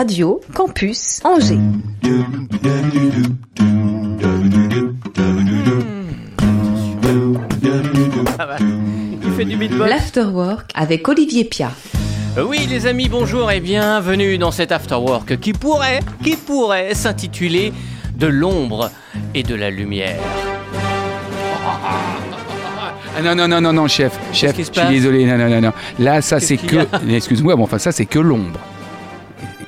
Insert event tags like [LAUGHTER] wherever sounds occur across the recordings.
Radio Campus Angers. Il fait du beatbox. L'Afterwork avec Olivier Pia. Oui les amis, bonjour et bienvenue dans cet afterwork qui pourrait, qui pourrait s'intituler De l'ombre et de la lumière. Ah non, non, non, non, non, chef, chef, je suis désolé, non, non, non, non. Là, ça, Qu'est-ce c'est qu'il y que. [LAUGHS] Excuse-moi, bon, enfin, ça, c'est que l'ombre.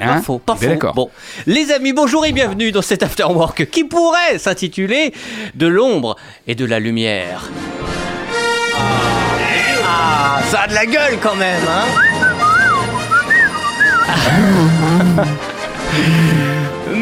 Pas Hein faux, pas faux. D'accord. Bon, les amis, bonjour et bienvenue dans cet afterwork qui pourrait s'intituler De l'ombre et de la lumière. Ah, ça a de la gueule quand même, hein [LAUGHS]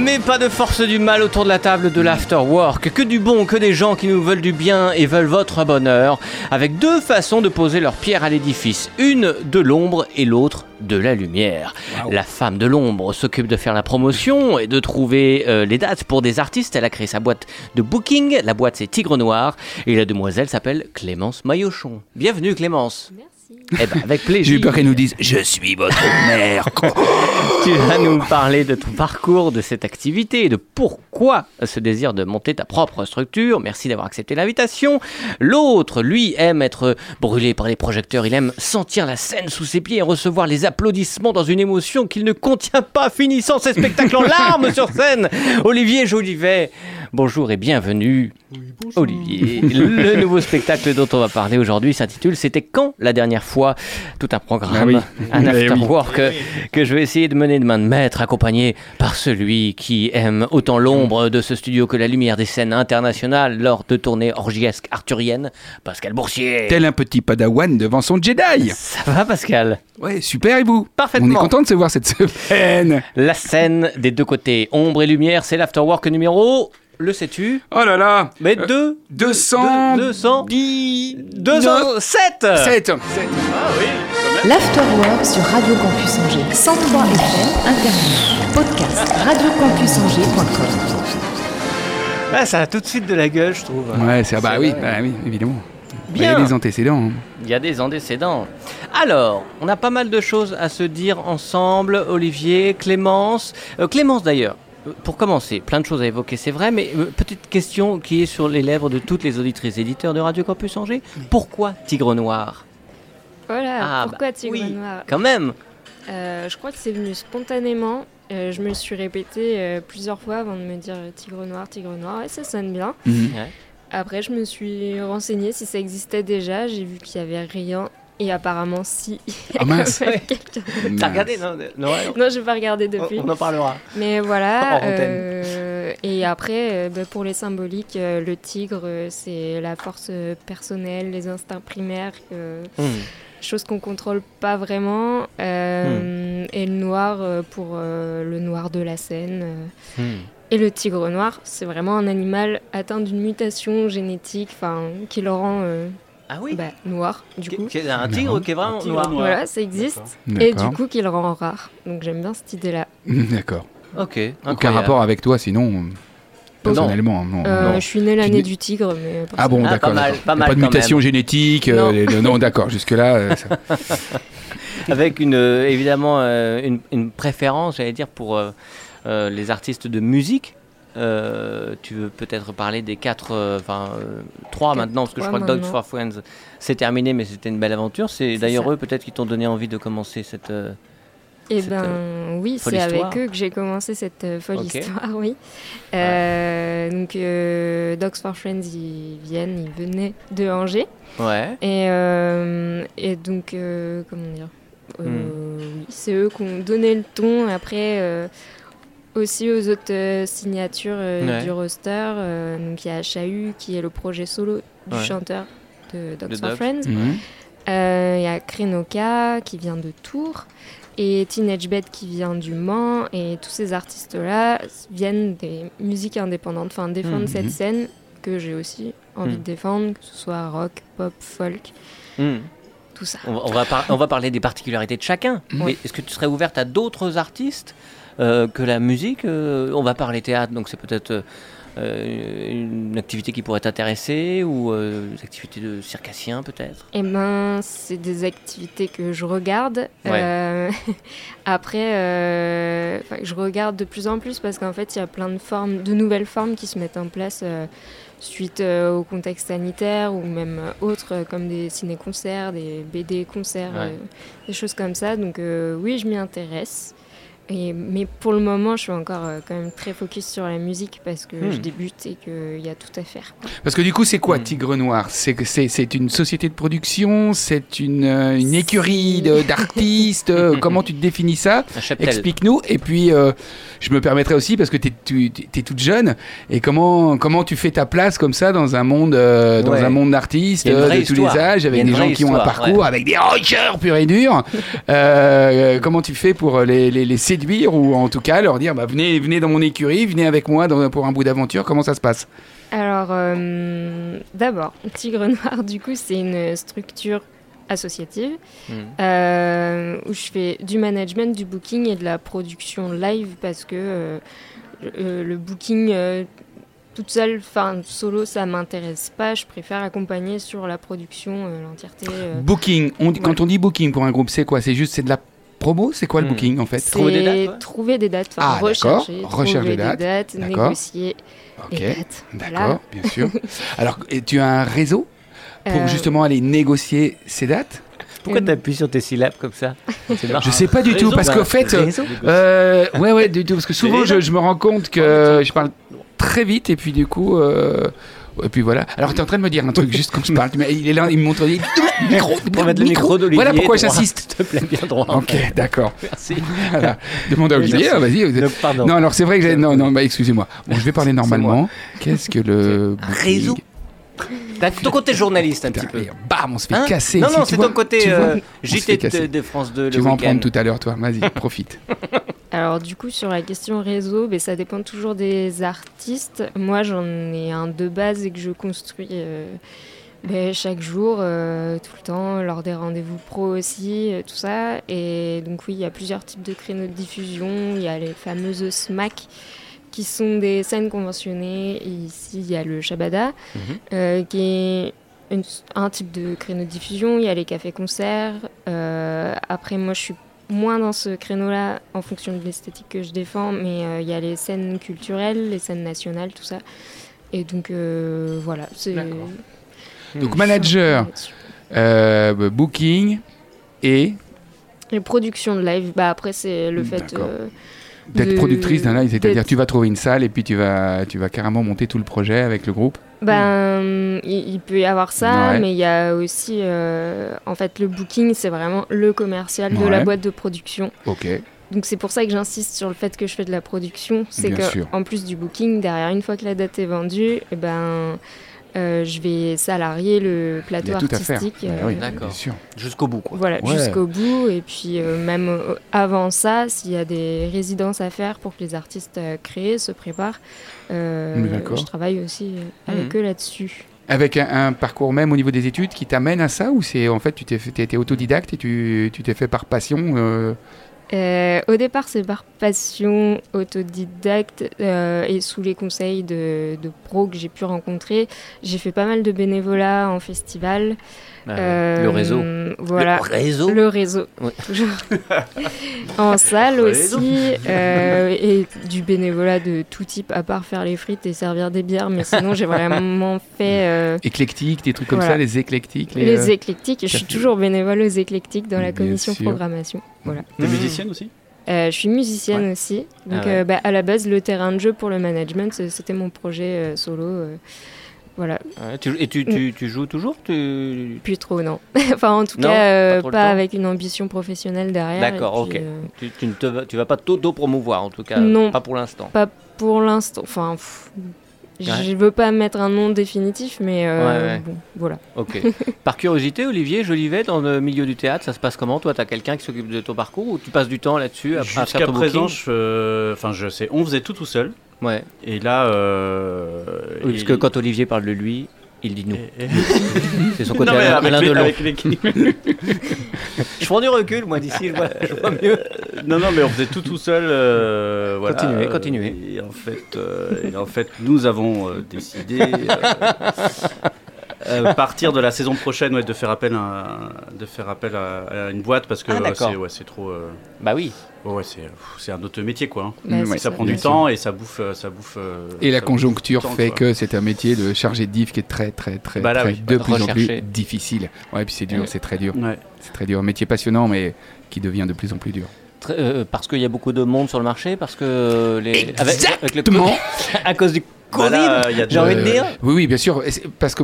Mais pas de force du mal autour de la table de l'afterwork, que du bon, que des gens qui nous veulent du bien et veulent votre bonheur, avec deux façons de poser leur pierre à l'édifice, une de l'ombre et l'autre de la lumière. La femme de l'ombre s'occupe de faire la promotion et de trouver euh, les dates pour des artistes. Elle a créé sa boîte de booking, la boîte c'est Tigre Noir, et la demoiselle s'appelle Clémence Maillochon. Bienvenue Clémence. Merci. Eh ben, avec plaisir. J'ai eu peur qu'elle nous dise Je suis votre mère. [LAUGHS] Tu vas nous parler de ton parcours, de cette activité, et de pourquoi ce désir de monter ta propre structure. Merci d'avoir accepté l'invitation. L'autre, lui, aime être brûlé par les projecteurs. Il aime sentir la scène sous ses pieds et recevoir les applaudissements dans une émotion qu'il ne contient pas, finissant ses spectacles en larmes sur scène. Olivier Jolivet, bonjour et bienvenue. Olivier, le [LAUGHS] nouveau spectacle dont on va parler aujourd'hui s'intitule C'était quand la dernière fois Tout un programme, Ah oui. un Eh oui. afterwork que je vais essayer de mener de main de maître, accompagné par celui qui aime autant l'ombre de ce studio que la lumière des scènes internationales lors de tournées orgiesques arthuriennes, Pascal Boursier. Tel un petit padawan devant son Jedi. Ça va Pascal? Ouais, super, et vous? Parfaitement. On est content de se voir cette semaine. La scène des deux côtés, ombre et lumière, c'est l'afterwork numéro... Le sais-tu Oh là là Mais Euh, deux 200. Deux- 200 207 7 L'Afterwork sur Radio Campus Angers. 103 FM, Internet. Podcast radiocampusangers.com. Ah, ça a tout de suite de la gueule, je trouve. Ouais, c'est ah bah oui, bah oui, évidemment. Bien. Il y a des antécédents. hein. Il y a des antécédents. Alors, on a pas mal de choses à se dire ensemble, Olivier, Clémence. Euh, Clémence d'ailleurs, euh, pour commencer, plein de choses à évoquer, c'est vrai, mais euh, petite question qui est sur les lèvres de toutes les auditrices et éditeurs de Radio Campus Angers. Pourquoi Tigre Noir? Voilà, Ah, pourquoi bah, Tigre oui. Noir? Quand même Euh, Je crois que c'est venu spontanément. Euh, je me suis répété euh, plusieurs fois avant de me dire euh, Tigre Noir, Tigre Noir, et ça sonne bien. Mhm. Après, je me suis renseignée si ça existait déjà. J'ai vu qu'il y avait rien. Et apparemment, si. Ah, [LAUGHS] mince. T'as regardé Non, non, Non, je vais pas regarder depuis. on en parlera. Mais voilà. euh, et après, euh, bah, pour les symboliques, euh, le tigre, c'est la force personnelle, les instincts primaires. euh, Hmm. chose qu'on contrôle pas vraiment. Euh, Et le noir pour euh, le noir de la scène. euh. Hmm. Et le tigre noir, c'est vraiment un animal atteint d'une mutation génétique, enfin, qui le rend euh, Ah oui bah, noir, du coup. qui Un tigre qui est vraiment tigre noir. noir. Voilà, ça existe. Et du coup, qui le rend rare. Donc j'aime bien cette idée-là. [LAUGHS] D'accord. Ok, Aucun rapport avec toi, sinon. Personnellement, non. Euh, non. je suis née Tu l'année du tigre, mais. Ah bon, Ah, d'accord. pas pas Pas de mutation même. génétique. euh, Non. d'accord. Jusque-là, euh, ça- [LAUGHS] avec une euh, évidemment euh, une, une préférence, j'allais dire, pour euh, euh, les artistes de musique. Euh, tu veux peut-être parler des quatre, euh, enfin euh, trois maintenant, parce que je crois que Dogs for Friends c'est terminé, mais c'était une belle aventure. C'est d'ailleurs eux peut-être qui t'ont donné envie de commencer cette. euh, Eh Cette, ben oui, folle c'est avec eux que j'ai commencé cette euh, folle histoire, [LAUGHS] oui. Euh, Donc euh, Dogs for Friends, ils viennent, ils venaient de Angers. Ouais. Et, euh, et donc, euh, comment dire? Euh, Hmm. oui, C'est eux qui ont donné le ton. Après, euh, aussi aux autres euh, signatures euh, Ouais. du roster. euh, donc il y a Chahut qui est le projet solo du Ouais. chanteur de Dogs for. Friends. Mhm. Euh, Il y a Krenoka qui vient de Tours et Teenage Bed qui vient du Mans et tous ces artistes-là viennent des musiques indépendantes, enfin défendent Mhm. cette scène que j'ai aussi envie Mhm. de défendre, que ce soit rock, pop, folk, Hmm. tout ça. On, va- on va par- on va parler des particularités de chacun. Mais est-ce que tu serais ouverte à d'autres artistes que la musique euh, On va parler théâtre, donc c'est peut-être euh, euh, une activité qui pourrait t'intéresser ou euh, des activités de circassien peut-être? Eh ben, c'est des activités que je regarde. Ouais. Euh, [LAUGHS] après, euh, je regarde de plus en plus parce qu'en fait, il y a plein de formes, de nouvelles formes qui se mettent en place euh, suite euh, au contexte sanitaire ou même euh, autres, euh, comme des ciné-concerts, des BD-concerts, Ouais. euh, des choses comme ça. Donc euh, oui, je m'y intéresse. Et, mais pour le moment, je suis encore euh, quand même très focus sur la musique parce que Hmm. je débute et qu'il y a tout à faire. Parce que du coup, c'est quoi Mm. Tigre Noir? C'est que c'est c'est une société de production? C'est une, euh, une écurie de- d'artistes? Euh, [LAUGHS] Comment tu te définis ça? Explique-nous. Et puis, euh, je me permettrai aussi, parce que tu es, toute jeune, et comment, comment tu fais ta place comme ça dans un monde, euh, dans Ouais. un monde d'artistes de tous les âges, avec des gens qui ont un parcours, avec des rockers purs et durs? [LAUGHS] Euh, Comment tu fais pour les, les- les séduire, ou en tout cas leur dire bah, venez, venez dans mon écurie, venez avec moi dans- pour un bout d'aventure Comment ça se passe? Alors, euh, d'abord, Tigre Noir, du coup, c'est une structure associative Hmm. euh, où je fais du management, du booking et de la production live parce que euh, le booking euh, toute seule, enfin solo, ça m'intéresse pas. Je préfère accompagner sur la production, euh, l'entièreté. euh. Booking, on, dit- quand on dit booking pour un groupe, c'est quoi? C'est juste c'est de la promo C'est quoi le Hmm. booking en fait? Trouver des dates, ouais. trouver des dates, enfin Ah, d'accord. rechercher, Recherche des dates, négocier dates. d'accord, Voilà. bien sûr. [LAUGHS] Alors, et tu as un réseau pour Euh, justement aller négocier ces dates? Pourquoi Euh, tu appuies sur tes syllabes comme ça? [LAUGHS] Je sais pas du tout, parce bah, qu'en fait, euh, ouais, ouais, du tout, parce que souvent je me rends compte que je parle très vite et puis du coup, euh, et puis voilà. Alors tu es en train de me dire un truc juste quand je parle, m'as- il est là, il me montre, il micro, [LAUGHS] Pour mettre le micro d'Olivier. Voilà pourquoi j'insiste. [LAUGHS] Te plaît, bien droit. Ok, d'accord. Merci. Voilà. Demande à Olivier, ah, vas-y. Non, alors c'est vrai que j'ai. Non, non, bah, excusez-moi. Bon, je vais parler normalement. Qu'est-ce que le. Réseau. T'as ton côté journaliste un petit peu. bam, on se fait Hein casser. non, ici, non, c'est vois, ton côté euh, JT de, de France 2 Tu vas en prendre tout à l'heure, toi. Vas-y, profite. [LAUGHS] Alors du coup sur la question réseau, ben, ça dépend toujours des artistes. Moi j'en ai un de base et que je construis euh, ben, chaque jour, euh, tout le temps, lors des rendez-vous pro aussi, euh, tout ça. Et donc oui, il y a plusieurs types de créneaux de diffusion. Il y a les fameuses SMAC qui sont des scènes conventionnées. Et ici il y a le Shabada Mhm. qui est une- un type de créneau de diffusion. Il y a les cafés-concerts. Après moi je suis moins dans ce créneau-là en fonction de l'esthétique que je défends, mais euh, il y a les scènes culturelles, les scènes nationales, tout ça. Et donc euh, voilà. Donc, manager, euh, booking et Les productions de live, bah après c'est le fait. D'être de- productrice d'un live, c'est-à-dire tu vas trouver une salle et puis tu vas, tu vas carrément monter tout le projet avec le groupe. Ben, il, il peut y avoir ça, Ouais. mais il y a aussi, euh, en fait, le booking, c'est vraiment le commercial de la boîte de production. Ok. Donc c'est pour ça que j'insiste sur le fait que je fais de la production, c'est que sûr. en plus du booking, derrière une fois que la date est vendue, eh ben euh, je vais salarier le Il plateau y a tout à faire. artistique. Bah euh, oui, D'accord. Jusqu'au bout, quoi. Voilà, Ouais. jusqu'au bout. Et puis euh, même euh, avant ça, s'il y a des résidences à faire pour que les artistes euh, créés se préparent, euh, je travaille aussi euh, avec eux là-dessus. Avec un, un parcours même au niveau des études qui t'amène à ça ou c'est en fait tu t'es été autodidacte et tu tu t'es fait par passion euh, au départ, c'est par passion autodidacte euh, et sous les conseils de, de pros que j'ai pu rencontrer. J'ai fait pas mal de bénévolat en festival. Euh, le réseau. Voilà. Le réseau. Le réseau, toujours. en [LAUGHS] salle Le aussi, euh, [LAUGHS] et du bénévolat de tout type, à part faire les frites et servir des bières. Mais sinon, j'ai vraiment [LAUGHS] fait euh, éclectique, des trucs comme Voilà. ça, les éclectiques, les, les euh, éclectiques. Je suis toujours bénévole aux éclectiques dans la commission programmation. Voilà. T'es Mhm. musicienne aussi? Euh, je suis musicienne aussi. Donc, Ah ouais. euh, bah, à la base, le terrain de jeu pour le management, c'était mon projet euh, solo. Voilà. Ouais, tu- et tu, tu, tu joues toujours tu... Plus trop, non. [LAUGHS] enfin, en tout Non, cas, euh, pas avec une ambition professionnelle derrière. D'accord, ok. euh, Tu, tu ne te vas- tu vas pas t'auto-promouvoir, en tout cas. Non. Pas pour l'instant. pas pour l'instant. Enfin, pff, je veux pas mettre un nom définitif, mais euh, Ouais, ouais. bon, voilà. Ok. [LAUGHS] Par curiosité, Olivier Jolivet, dans le milieu du théâtre, ça se passe comment? Toi, tu as quelqu'un qui s'occupe de ton parcours ou tu passes du temps là-dessus à, Jusqu'à présent, je, euh, enfin, je sais, on faisait tout tout seul. Ouais. Et là, euh, Oui, parce que quand Olivier parle de lui, Il dit nous. Et- [LAUGHS] C'est son côté Non, mais Alain, avec Alain les- Delon. avec l'équipe. [LAUGHS] Je prends du recul, moi, d'ici, je vois, je vois mieux. Non, non, mais on faisait tout tout seul. euh, voilà. Continuez, Euh, continuez. Et en fait, euh, et en fait nous avons euh, décidé. Euh, partir de la saison prochaine ouais, de faire appel à, de faire appel à, à une boîte parce que Ah, c'est ouais, trop euh, Bah oui. ouais, ouais, c'est un autre métier quoi hein. Bah, Mm, c'est ouais, ça prend bien du sûr. temps et ça bouffe euh, ça bouffe euh, Et la ça conjoncture bouffe du fait temps, que quoi. c'est un métier de chargé de diff qui est très très très, Bah là, très oui. de plus en plus difficile. Ouais, puis c'est dur, Ouais. c'est très dur. ouais. C'est très dur. Un métier passionnant, mais qui devient de plus en plus dur. Très- euh, parce qu'il y a beaucoup de monde sur le marché, parce que les. avec- avec le Exactement. [LAUGHS] à cause du Bah de- j'ai envie de dire. Oui, oui, bien sûr. Parce que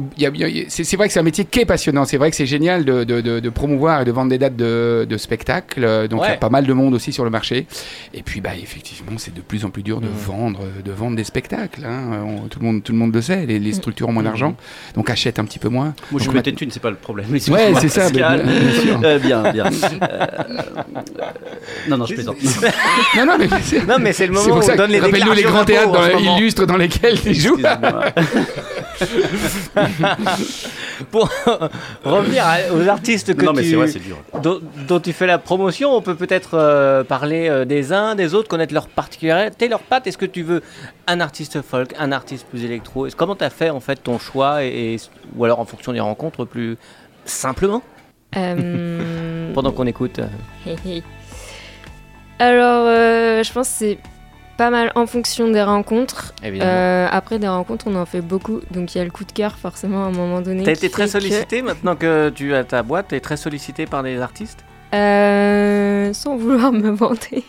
c'est vrai que c'est un métier qui est passionnant. C'est vrai que c'est génial de, de- de- de promouvoir et de vendre des dates de, de spectacles. Euh, Donc il y a pas mal de monde aussi sur le marché. Et puis, bah, effectivement, c'est de plus en plus dur de Mhm. vendre, de vendre des spectacles. hein. On- tout le monde, tout le monde le sait. Les, les structures ont moins Mhm. d'argent, donc achètent un petit peu moins. moi je mettais thunes c'est pas le problème Ouais, c'est ça, bien- bien. [LAUGHS] Euh, bien bien [LAUGHS] Euh, non non je plaisante Non, non, mais c'est Non, mais c'est le moment où ça. on donne les Rappelle-nous les grands théâtres illustres dans lesquels tu joues. Excusez-moi. Pour [LAUGHS] revenir à- aux artistes que non mais tu, vrai dur dont, dont tu fais la promotion, on peut peut-être euh, parler euh, des uns, des autres, connaître leurs particularités, leurs pattes. Est-ce que tu veux un artiste folk, un artiste plus électro? Comment tu as fait en fait ton choix et, et- ou alors en fonction des rencontres plus simplement? Euh, [LAUGHS] pendant qu'on écoute. [LAUGHS] Alors, euh, je pense que c'est pas mal en fonction des rencontres. évidemment. Euh, après, des rencontres, on en fait beaucoup. Donc, il y a le coup de cœur, forcément, à un moment donné. T'as été très que- sollicité maintenant que tu as ta boîte, t'es très sollicité par des artistes? Euh, sans vouloir me vanter,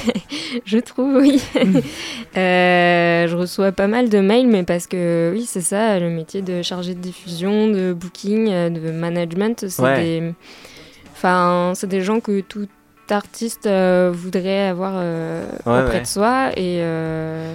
[LAUGHS] je trouve, oui. [LAUGHS] Euh, je reçois pas mal de mails, mais parce que, oui, c'est ça, le métier de chargé de diffusion, de booking, de management, c'est Ouais. des... Enfin, c'est des gens que tout artiste euh, voudrait avoir euh, Ouais, auprès ouais. de soi. Et, euh,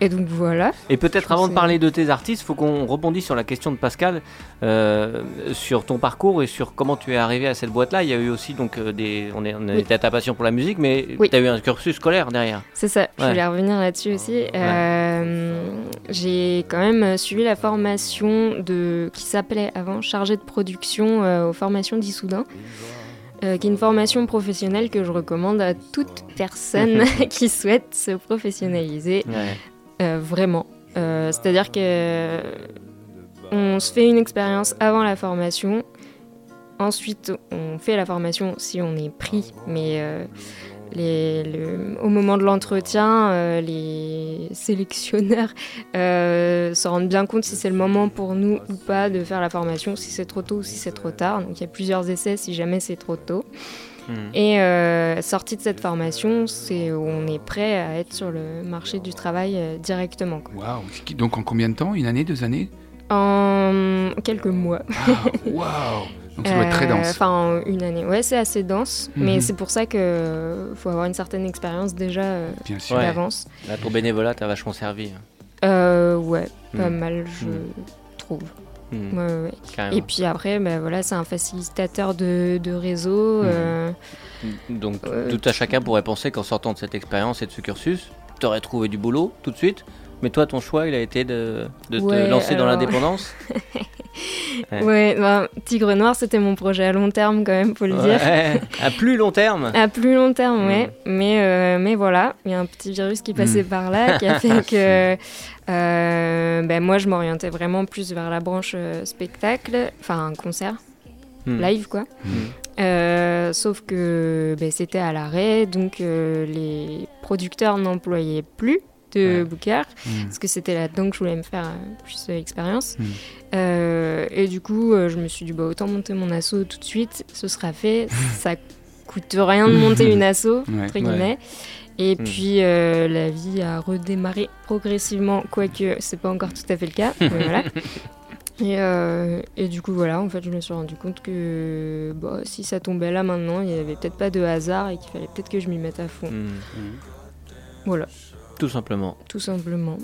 et donc, voilà. Et peut-être avant de parler de tes artistes, il faut qu'on rebondisse sur la question de Pascal, euh, sur ton parcours et sur comment tu es arrivé à cette boîte-là. Il y a eu aussi donc euh, des, on, est, on Oui. était à ta passion pour la musique, mais Oui. tu as eu un cursus scolaire derrière. C'est ça, je voulais revenir là-dessus aussi. Euh, j'ai quand même suivi la formation de, qui s'appelait avant chargé de production euh, aux formations d'Issoudun, euh, qui est une formation professionnelle que je recommande à toute personne [LAUGHS] [LAUGHS] qui souhaite se professionnaliser, euh, vraiment. Euh, C'est-à-dire que on se fait une expérience avant la formation. Ensuite, on fait la formation si on est pris, mais les- le- au moment de l'entretien, euh, les sélectionneurs euh, se rendent bien compte si c'est le moment pour nous ou pas de faire la formation, si c'est trop tôt ou si c'est trop tard. Donc il y a plusieurs essais si jamais c'est trop tôt. Hmm. Et euh, sorti de cette formation, c'est où on est prêt à être sur le marché du travail euh, directement. quoi. Waouh. Donc en combien de temps? Une année, deux années? En quelques mois. Ah, [LAUGHS] Waouh. Donc ça doit être très Euh, dense. Enfin, en une année. Ouais, c'est assez dense, Mhm. mais c'est pour ça que faut avoir une certaine expérience déjà euh, Bien sûr. Ouais. d'avance. Là, ton bénévolat t'a vachement servi. Euh, ouais, pas Mhm. mal, je Mhm. trouve. Ouais, ouais, ouais. Et puis après, bah, voilà, c'est un facilitateur de, de réseau. Mhm. euh, Donc Euh, tout à chacun pourrait penser qu'en sortant de cette expérience et de ce cursus, tu aurais trouvé du boulot tout de suite. Mais toi, ton choix, il a été de, de te lancer dans l'indépendance. [LAUGHS] Ouais. Ouais, bah, Tigre Noir, c'était mon projet à long terme quand même, faut le dire. À plus long terme. À plus long terme, Mm. ouais. Mais, euh, mais voilà, il y a un petit virus qui passait Mm. par là qui a [LAUGHS] fait que euh, ben, moi, je m'orientais vraiment plus vers la branche euh, spectacle, enfin concert, Hmm. live quoi. Mm. Euh, sauf que ben, c'était à l'arrêt, donc euh, les producteurs n'employaient plus de Ouais. bookers, Mm. parce que c'était là-dedans que je voulais me faire euh, plus euh, expérience. Mm. Euh, et du coup, euh, je me suis dit, bah, autant monter mon asso tout de suite, ce sera fait. [LAUGHS] Ça coûte rien de monter une Ouais. entre guillemets. Et Mm. puis, euh, la vie a redémarré progressivement, quoique c'est pas encore tout à fait le cas. mais voilà. [LAUGHS] Et, euh, et du coup, voilà, en fait, je me suis rendu compte que bah, si ça tombait là maintenant, il n'y avait peut-être pas de hasard et qu'il fallait peut-être que je m'y mette à fond. Hmm. Voilà. Tout simplement. tout simplement.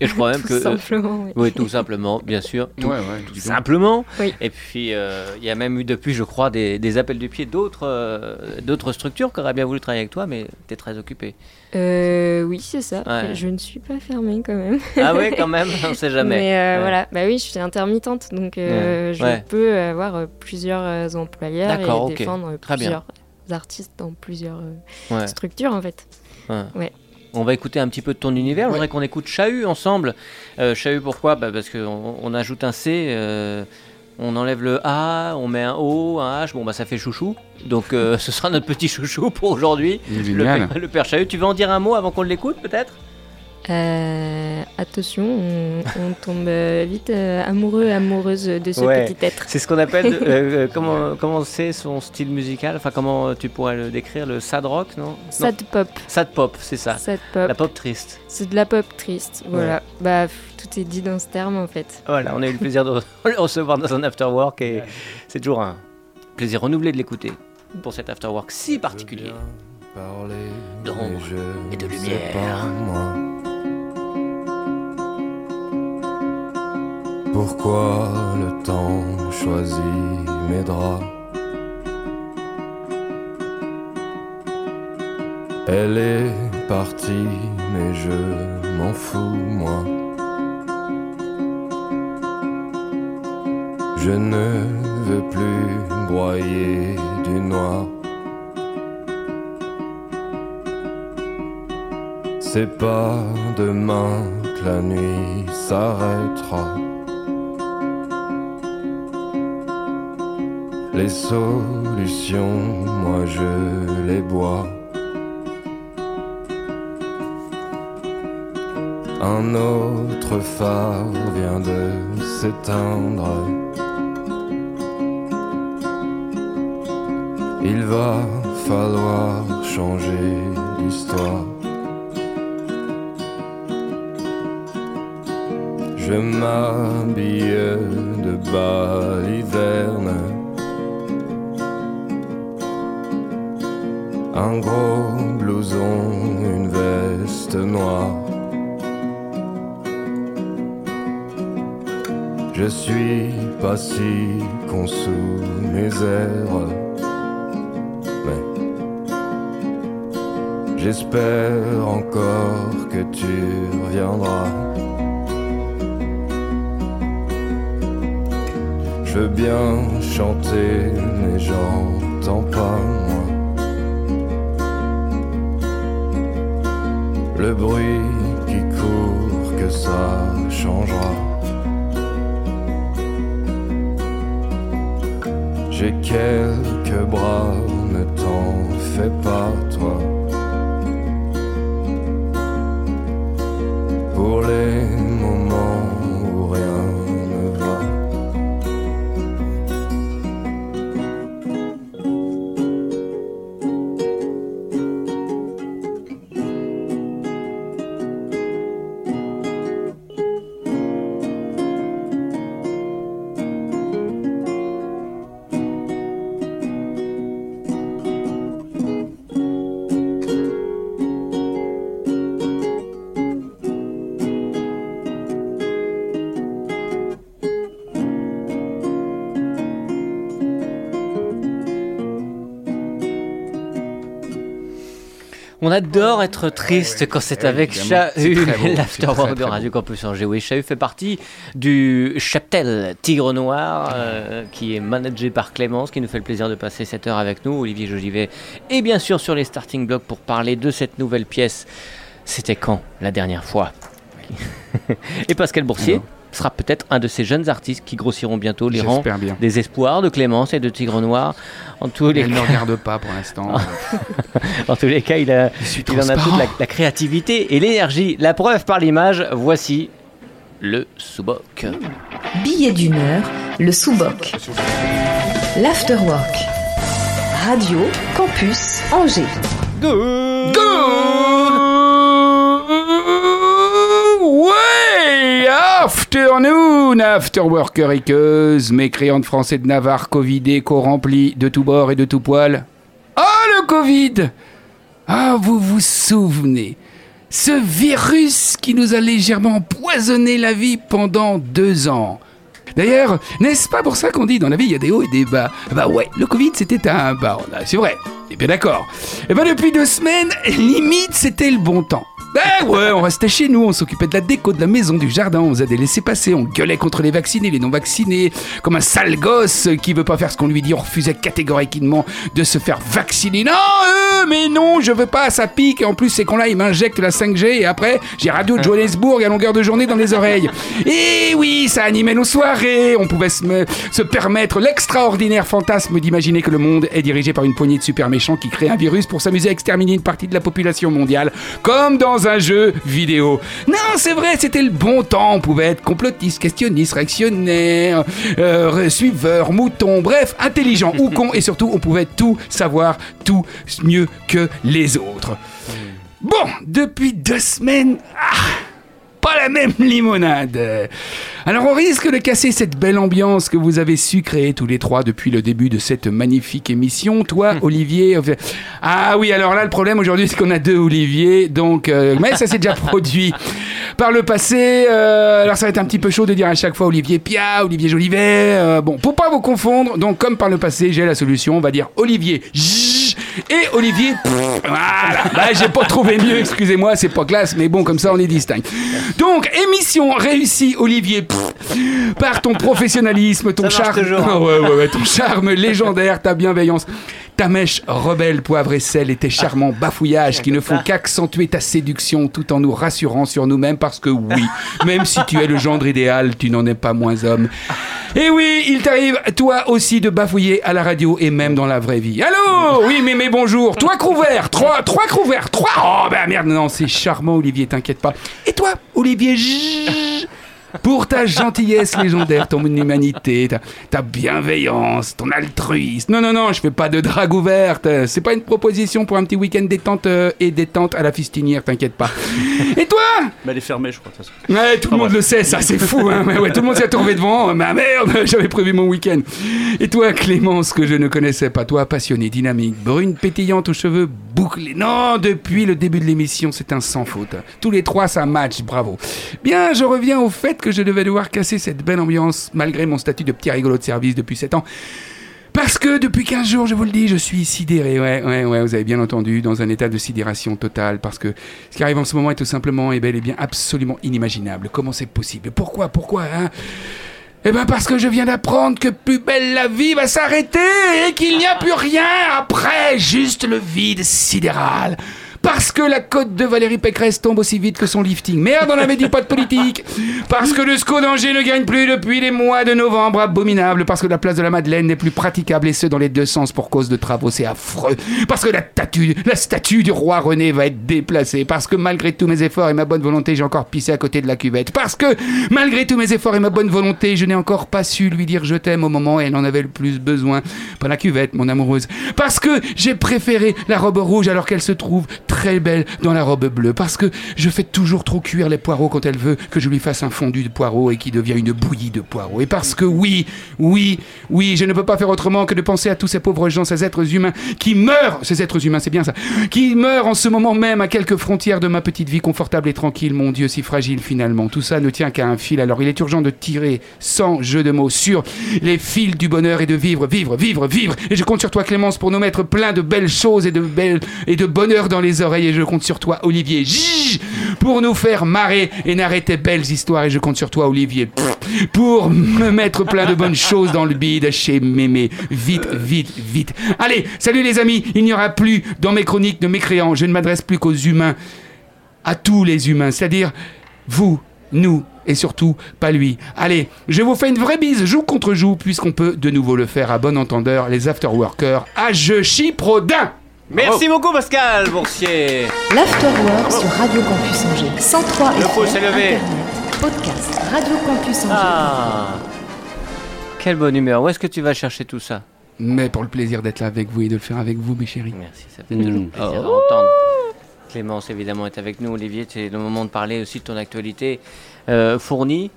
Et je crois même [LAUGHS] Tout que. simplement, oui. Oui, tout simplement, bien sûr. Tout, Ouais, ouais, tout dis donc. simplement. Oui. Et puis, euh, il y a même eu depuis, je crois, des, des appels du pied d'autres euh, d'autres structures qui auraient bien voulu travailler avec toi, mais tu es très occupé. Euh, oui, c'est ça. Ouais. Je ne suis pas fermée quand même. Ah ouais, quand même, on sait jamais. [LAUGHS] Mais euh, Ouais. voilà, bah oui, je suis intermittente, donc euh, Ouais. je Ouais. peux avoir euh, plusieurs euh, employeurs et ok. défendre euh, bien. plusieurs artistes dans plusieurs euh, Ouais. structures en fait. Ouais. Ouais. On va écouter un petit peu de ton univers. Je voudrais qu'on écoute Chahut ensemble. Euh, Chahut, pourquoi? Bah, Parce qu'on on ajoute un C, euh, on enlève le A, on met un O, un H. Bon, bah ça fait chouchou. Donc euh, [LAUGHS] ce sera notre petit chouchou pour aujourd'hui. Le, Génial. père- le père Chahut. Tu veux en dire un mot avant qu'on l'écoute, peut-être? Euh, attention, on, on tombe euh, vite euh, amoureux, amoureuse de ce Ouais. petit être. C'est ce qu'on appelle. [LAUGHS] euh, comment comment c'est son style musical? Enfin, comment tu pourrais le décrire? Le sad rock, non? Non. Sad pop, Sad pop, c'est ça. sad pop. La pop triste. C'est de la pop triste, voilà. Bah, pff, tout est dit dans ce terme en fait. Voilà, on a eu le plaisir de [LAUGHS] le recevoir dans un afterwork et c'est toujours un plaisir renouvelé de l'écouter pour cet afterwork si particulier. Parler D'ombre et de lumière. Pourquoi le temps choisit mes draps Elle est partie, mais je m'en fous, moi. Je ne veux plus broyer du noir. C'est pas demain que la nuit s'arrêtera. Les solutions, moi je les bois. Un autre phare vient de s'éteindre. Il va falloir changer l'histoire. Je m'habille de baliverne. Un gros blouson, une veste noire. Je suis pas si con mes airs. Mais j'espère encore que tu reviendras. Je veux bien chanter, mais j'entends pas moi. Le bruit qui court, que ça changera. J'ai quelques bras, ne t'en fais pas, toi. Pour les On adore être triste quand c'est ouais, avec Chahut, beau, l'afterwork de Radio Campus Angers. Oui, Chahut fait partie du cheptel Tigre Noir, euh, qui est managé par Clémence, qui nous fait le plaisir de passer cette heure avec nous, Olivier Jogivet, et bien sûr sur les starting blocks pour parler de cette nouvelle pièce. C'était quand la dernière fois? Et Pascal Boursier? Sera peut-être un de ces jeunes artistes qui grossiront bientôt les rangs J'espère bien. des espoirs de Clémence et de Tigre Noir. En tous les Elle ne cas, regarde pas pour l'instant. [LAUGHS] en tous les cas, il a, Je suis il en a toute la, la créativité et l'énergie. La preuve par l'image, voici le sous-boc. Billet d'humeur, le sous-boc. L'afterwork. Radio Campus Angers. Good way afternoon, afterworkeriqueuse, mécréante français de Navarre, covidé, co-rempli de tous bords et de tous poils. Ah, le Covid Ah, vous vous souvenez? Ce virus qui nous a légèrement empoisonné la vie pendant deux ans. D'ailleurs, n'est-ce pas pour ça qu'on dit dans la vie il y a des hauts et des bas? Bah ouais, le Covid c'était un bas, c'est vrai, est bien d'accord. Et ben depuis deux semaines, [LAUGHS] limite c'était le bon temps. Ben ouais, on restait chez nous, on s'occupait de la déco de la maison, du jardin, on faisait des laissés-passer, on gueulait contre les vaccinés, les non-vaccinés, comme un sale gosse qui veut pas faire ce qu'on lui dit, on refusait catégoriquement de se faire vacciner. Non, euh, mais non, je veux pas, ça pique, et en plus ces cons-là, ils m'injectent la 5G, et après, j'ai Radio Johannesburg à longueur de journée dans les oreilles. Et oui, ça animait nos soirées, on pouvait se, me- se permettre l'extraordinaire fantasme d'imaginer que le monde est dirigé par une poignée de super méchants qui créent un virus pour s'amuser à exterminer une partie de la population mondiale, comme dans un jeu vidéo. Non, c'est vrai, c'était le bon temps, on pouvait être complotiste, questionniste, réactionnaire, euh, suiveur, mouton, bref, intelligent ou con, et surtout, on pouvait tout savoir, tout mieux que les autres. Bon, depuis deux semaines, ah, la même limonade. Alors on risque de casser cette belle ambiance que vous avez su créer tous les trois depuis le début de cette magnifique émission. Toi, [LAUGHS] Olivier. Ah oui, alors là le problème aujourd'hui c'est qu'on a deux Olivier, donc euh, mais ça s'est déjà [LAUGHS] produit par le passé. euh, alors ça va être un petit peu chaud de dire à chaque fois Olivier Pia, Olivier Jolivet. euh, bon, pour pas vous confondre, donc comme par le passé j'ai la solution, on va dire Olivier. J- Et Olivier, pff, voilà, bah, j'ai pas trouvé mieux, excusez-moi, c'est pas classe, mais bon, comme ça on est distinct. Donc, émission réussie, Olivier, pff, par ton professionnalisme, ton charme, toujours. Ouais, ouais, ouais, ton charme légendaire, ta bienveillance. Ta mèche rebelle, poivre et sel et tes charmants bafouillages qui ne font qu'accentuer ta séduction tout en nous rassurant sur nous-mêmes parce que oui, [LAUGHS] même si tu es le gendre idéal, tu n'en es pas moins homme. Et oui, il t'arrive, toi aussi, de bafouiller à la radio et même dans la vraie vie. Allô? Oui, mais, mais bonjour. Toi, Crouvert. Trois, trois Crouvert. Trois. Oh, ben merde, non, c'est charmant, Olivier, t'inquiète pas. Et toi, Olivier pour ta gentillesse légendaire, ton humanité, ta, ta bienveillance, ton altruisme. Non, non, non, je fais pas de drague ouverte. C'est pas une proposition pour un petit week-end détente euh, et détente à la fistinière, t'inquiète pas. Et toi Mais elle est fermée, je crois. de toute façon. Ouais, tout le monde le sait, ça c'est fou, hein. Ouais, ouais, tout le monde s'est retrouvé devant. Mais ah, merde, [LAUGHS] j'avais prévu mon week-end. Et toi, Clémence, que je ne connaissais pas, toi, passionnée, dynamique, brune, pétillante aux cheveux bouclés. Non, depuis le début de l'émission, c'est un sans faute. Tous les trois, ça match, bravo. Bien, je reviens au fait que je devais devoir casser cette belle ambiance, malgré mon statut de petit rigolo de service depuis 7 ans. Parce que depuis 15 jours, je vous le dis, je suis sidéré. Ouais, ouais, ouais, vous avez bien entendu, dans un état de sidération totale. Parce que ce qui arrive en ce moment est tout simplement et bel et bien absolument inimaginable. Comment c'est possible? Pourquoi Pourquoi hein? Eh ben parce que je viens d'apprendre que Plus belle la vie va s'arrêter et qu'il n'y a plus rien après, juste le vide sidéral. Parce que la côte de Valérie Pécresse tombe aussi vite que son lifting. Merde, on avait dit pas de politique. Parce que le SCO d'Angers ne gagne plus depuis les mois de novembre. Abominable. Parce que la place de la Madeleine n'est plus praticable et ce dans les deux sens pour cause de travaux. C'est affreux. Parce que la statue, la statue du roi René va être déplacée. Parce que malgré tous mes efforts et ma bonne volonté, j'ai encore pissé à côté de la cuvette. Parce que malgré tous mes efforts et ma bonne volonté, je n'ai encore pas su lui dire je t'aime au moment où elle en avait le plus besoin. Pas la cuvette, mon amoureuse. Parce que j'ai préféré la robe rouge alors qu'elle se trouve très belle dans la robe bleue. Parce que je fais toujours trop cuire les poireaux quand elle veut que je lui fasse un fondu de poireaux et qui devient une bouillie de poireaux. Et parce que oui, oui, oui, je ne peux pas faire autrement que de penser à tous ces pauvres gens, ces êtres humains qui meurent, ces êtres humains, c'est bien ça, qui meurent en ce moment même à quelques frontières de ma petite vie confortable et tranquille, mon Dieu, si fragile finalement. Tout ça ne tient qu'à un fil. Alors il est urgent de tirer, sans jeu de mots, sur les fils du bonheur et de vivre, vivre, vivre, vivre. Et je compte sur toi, Clémence, pour nous mettre plein de belles choses et de belles et de bonheur dans les Et je compte sur toi, Olivier, pour nous faire marrer et narrer tes belles histoires. Et je compte sur toi, Olivier, pour me mettre plein de bonnes choses dans le bide chez Mémé. Vite, vite, vite. Allez, salut les amis. Il n'y aura plus dans mes chroniques de mécréants. Je ne m'adresse plus qu'aux humains, à tous les humains, c'est-à-dire vous, nous et surtout pas lui. Allez, je vous fais une vraie bise, joue contre joue, puisqu'on peut de nouveau le faire à bon entendeur, les afterworkers à jeu chyprodin. Merci beaucoup, Pascal Boursier. L'Afterwork sur Radio Campus Angers. 103 Le pouce est levé. Internet, podcast Radio Campus Angers. Ah Quelle bonne humeur. Où est-ce que tu vas chercher tout ça? Mais pour le plaisir d'être là avec vous et de le faire avec vous, mes chéris. Merci, ça fait toujours plaisir d'entendre. Clémence, évidemment, est avec nous. Olivier, c'est le moment de parler aussi de ton actualité euh, fournie.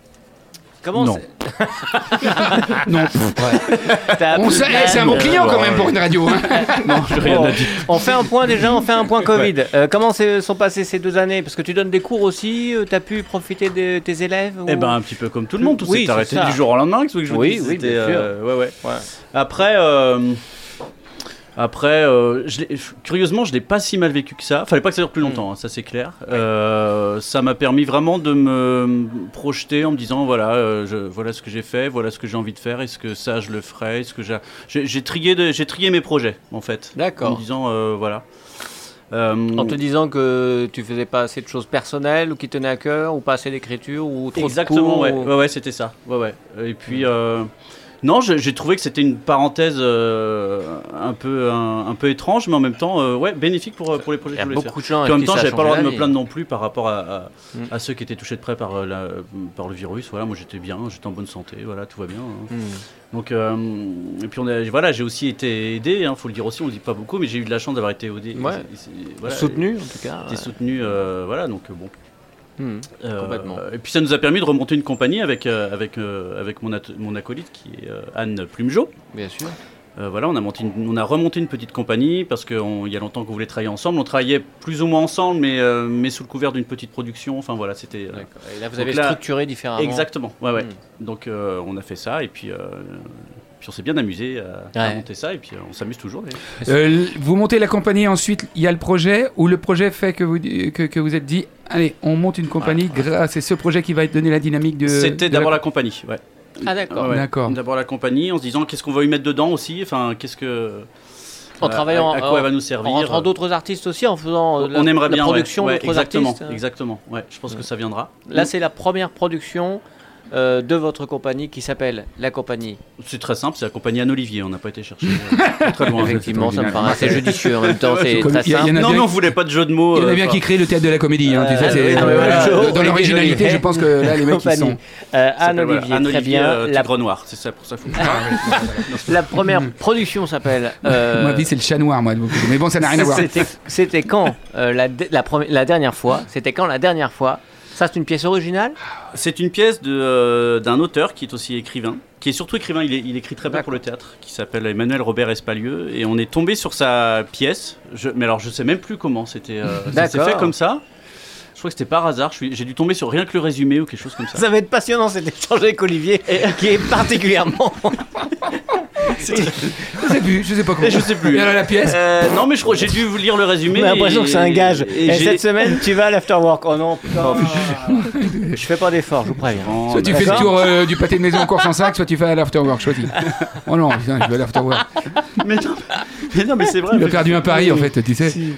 Comment Non. c'est- Non, [LAUGHS] On sait- eh, c'est un bon client quand même pour une radio. hein. [LAUGHS] Non, j'ai rien Bon, à dire. on fait un point déjà, on fait un point Covid. Euh, comment se sont passées ces deux années? Parce que tu donnes des cours aussi, tu as pu profiter de tes élèves ou- Eh ben, un petit peu comme tout le monde, tout Oui, s'est c'est arrêté ça. du jour au lendemain, que je vous Oui, oui, bien sûr. euh, ouais, ouais. Ouais. Après, euh, après euh, je curieusement, je l'ai pas si mal vécu que ça. Fallait pas que ça dure plus longtemps, hein, ça c'est clair. Euh, ça m'a permis vraiment de me projeter en me disant voilà, euh, je, voilà ce que j'ai fait, voilà ce que j'ai envie de faire, est-ce que ça je le ferai, est-ce que j'ai, trié, de- j'ai trié mes projets en fait. En D'accord. me disant euh, voilà. Euh, En te disant que tu faisais pas assez de choses personnelles ou qui tenaient à cœur ou pas assez d'écriture ou trop Exactement, de cours ouais. ou- ouais, ouais, c'était ça. Ouais, ouais. Et puis, euh, non, j'ai trouvé que c'était une parenthèse euh, un, peu, un, un peu étrange, mais en même temps, euh, ouais, bénéfique pour, pour les projets Il y a que je voulais faire. beaucoup de gens. Puis en même temps, j'avais pas le droit de me la plaindre non plus par rapport à, à, Mm. à ceux qui étaient touchés de près par, euh, la, par le virus. Voilà, moi j'étais bien, j'étais en bonne santé, voilà, tout va bien. hein. Hmm. Donc, euh, et puis on a, voilà, j'ai aussi été aidé, il faut le dire aussi, on le dit pas beaucoup, mais j'ai eu de la chance d'avoir été aidé. Ouais. Voilà, Soutenu en tout cas. Été soutenu, voilà, donc euh, Hmm. Euh. Et puis ça nous a permis de remonter une compagnie avec, euh, avec, euh, avec mon, mon acolyte qui est Anne Plumejo. Bien sûr. Voilà, on a, monté une- on a remonté une petite compagnie parce qu'il y a longtemps qu'on voulait travailler ensemble. On travaillait plus ou moins ensemble, mais, mais sous le couvert d'une petite production. Enfin voilà, c'était. Et là, vous avez là- structuré différemment. exactement. Ouais, ouais. Hmm. Donc on a fait ça et puis, puis on s'est bien amusé à, monter ça et puis euh, on s'amuse toujours. Euh, vous montez la compagnie, ensuite il y a le projet, ou le projet fait que vous que, que vous êtes dit, allez, on monte une compagnie grâce c'est ce projet qui va donner la dynamique de. C'était d'abord la compagnie. Ouais. Ah d'accord. Ouais. D'abord la compagnie en se disant qu'est-ce qu'on va y mettre dedans aussi. Enfin, qu'est-ce que. En à- travaillant à, à quoi en- elle va nous En servir. rentrant d'autres artistes aussi, en faisant euh, la, on aimerait la bien production ouais, ouais, d'autres exactement, artistes. Exactement. Ouais, je pense que ça viendra. Là, c'est la première production euh, de votre compagnie qui s'appelle La Compagnie. C'est très simple, c'est la compagnie Anne Olivier. On n'a pas été chercher euh, [LAUGHS] très loin. Effectivement, ça me paraît assez judicieux. En même temps, c'est très simple. Non, mais on voulait pas de jeu de mots. Il y en a euh, bien qui créent le théâtre de la comédie. Hein, tu sais, c'est- oui, non, mais voilà. dans- l'originalité, je pense que là, les mecs, sont. Ça Anne Olivier, Anne très Olivier, bien. La, Tigre Noir, c'est ça pour ça. [LAUGHS] La première production s'appelle. [LAUGHS] Ma vie, c'est le chat noir, moi. Mais bon, ça n'a rien à voir. C'était- quand la dernière fois C'était quand la dernière fois Ça, c'est une pièce originale C'est une pièce euh, d'un auteur qui est aussi écrivain, qui est surtout écrivain, il, est- il écrit très bien pour le théâtre, qui s'appelle Emmanuel Robert Espalieu, et on est tombé sur sa pièce, je, mais alors je sais même plus comment, c'était, euh, fait comme ça, je crois que c'était par hasard, j'ai dû tomber sur rien que le résumé ou quelque chose comme ça. Ça va être passionnant cet échange avec Olivier, [LAUGHS] qui est particulièrement. [LAUGHS] Je sais plus, je sais pas comment. Je sais plus. Et alors, la pièce Euh, non mais je crois, j'ai dû vous lire le résumé. J'ai l'impression et- que c'est un gage. Et, cette semaine, tu vas à l'afterwork. Oh non, putain. Je fais pas d'effort, je vous préviens. Soit tu fais le tour euh, du pâté de maison en course en sac, soit tu fais à l'afterwork, choisis. Oh non, putain, je vais à l'afterwork. mais non, mais c'est vrai. Tu as perdu un pari en fait, tu sais. Si,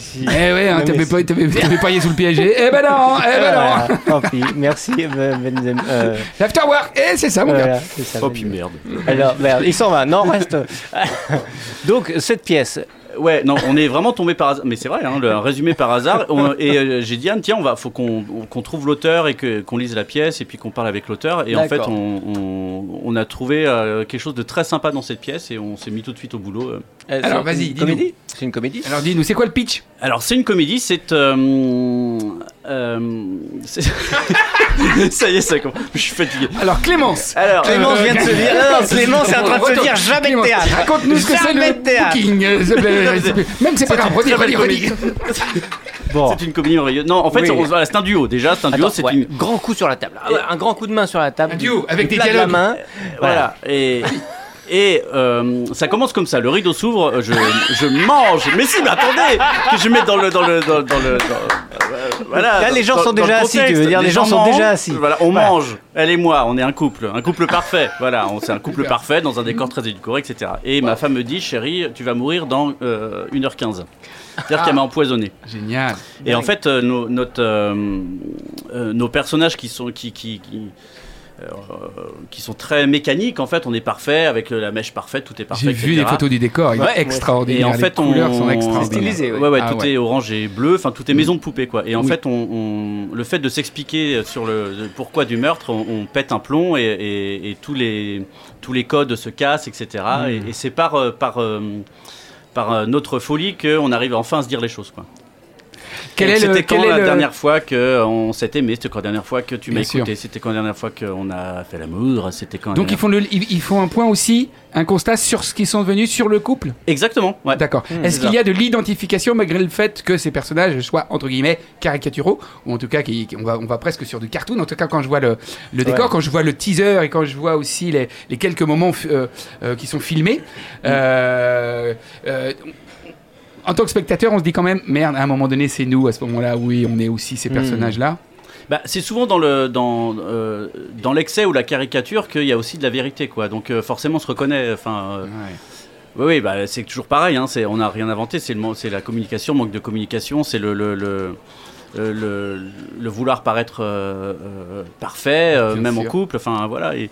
si, si. Eh ouais, hein, t'avais pas- parié sous le PSG. Eh ben non, eh ben non. Tant pis. Merci, euh, Benzem. Euh, L'afterwork, eh c'est ça mon gars. voilà, c'est ça, Oh puis merde. Alors, merde, il s'en va. Non, reste. [LAUGHS] Donc, cette pièce. Ouais, non, on est vraiment tombé par hasard. Mais c'est vrai, hein, le un résumé par hasard. On- et euh, j'ai dit, Anne, tiens, on va, faut qu'on trouve l'auteur et qu'on lise la pièce et puis qu'on parle avec l'auteur. Et en fait, on, on- on a trouvé euh, quelque chose de très sympa dans cette pièce et on s'est mis tout de suite au boulot. euh. Euh, Alors, vas-y, dis-nous. C'est une comédie? Alors dis-nous, c'est quoi le pitch? Alors, c'est une comédie, c'est. euh, euh, c'est- [LAUGHS] ça y est, ça commence. Je suis fatigué. Alors Clémence. Alors, Clémence vient de se dire. Non, non, Clémence est en train de se dire jamais de théâtre. Raconte-nous ce que c'est Jamais le de théâtre. booking. euh. [LAUGHS] Même c'est pas grave, redis, très redis, [LAUGHS] redis. Bon. c'est une comédie merveilleuse. Non, en fait, Oui. c'est un duo. Déjà, c'est un duo. Attends, C'est ouais, une. grand coup sur la table. Ah un grand coup de main sur la table. Un duo, avec Du des de la dialogues. main. Voilà. Et, et euh, ça commence comme ça. Le rideau s'ouvre. Je, je mange. Mais si, mais attendez que je mets dans le dans le dans, dans le. dans- euh, voilà. Là, les gens dans- sont déjà assis, tu veux dire, les gens sont mangent. déjà assis. Voilà, on Voilà. mange. Elle et moi, on est un couple, un couple parfait. Voilà, on c'est un couple parfait dans un décor très édulcoré, etc. Et ma femme me dit, chérie, tu vas mourir dans euh, 1h15. C'est-à-dire qu'elle m'a empoisonné. Génial. Et en fait, euh, nos, notre, euh, euh, nos personnages qui sont, qui, qui, qui, euh, qui sont très mécaniques, en fait, on est parfait, avec euh, la mèche parfaite, tout est parfait. J'ai vu les photos du décor, il est Ouais, extraordinaire. Et en les fait, on, couleurs sont c'est extraordinaires. stylisé, ouais. Ouais, ouais, Ah tout est orange et bleu. Enfin, tout est maison de poupée, quoi. Et en Oui. fait, on, on- le fait de s'expliquer sur le, pourquoi du meurtre, on, on pète un plomb et, et- et tous les tous les codes se cassent, etc. Mm. Et, et c'est par euh, par euh, par euh, notre folie qu'on arrive enfin à se dire les choses, quoi. Quel Et est le- C'était quand quel est la le- dernière fois qu'on s'est aimé? C'était quand la dernière fois que tu m'as écouté? C'était quand la dernière fois qu'on a fait l'amour C'était quand Donc ils font, le, ils, ils font un point aussi, un constat sur ce qu'ils sont devenus sur le couple? Exactement, ouais. D'accord. Mmh, Est-ce qu'il y a de l'identification malgré le fait que ces personnages soient entre guillemets caricaturaux? Ou en tout cas qui, on, va, on va presque sur du cartoon. En tout cas quand je vois le, le décor, quand je vois le teaser et quand je vois aussi les, les quelques moments euh, euh, qui sont filmés, euh, euh, en tant que spectateur, on se dit quand même merde. À un moment donné, c'est nous à ce moment-là. Oui, on est aussi ces Mmh. personnages-là. Bah, c'est souvent dans le dans euh, dans l'excès ou la caricature qu'il y a aussi de la vérité quoi. Donc euh, forcément on se reconnaît. Enfin, euh, oui oui bah c'est toujours pareil. Hein, on n'a rien inventé. C'est c'est la communication, manque de communication. C'est le le, le le, le vouloir paraître euh, euh, parfait, euh, même en couple, enfin voilà. Et,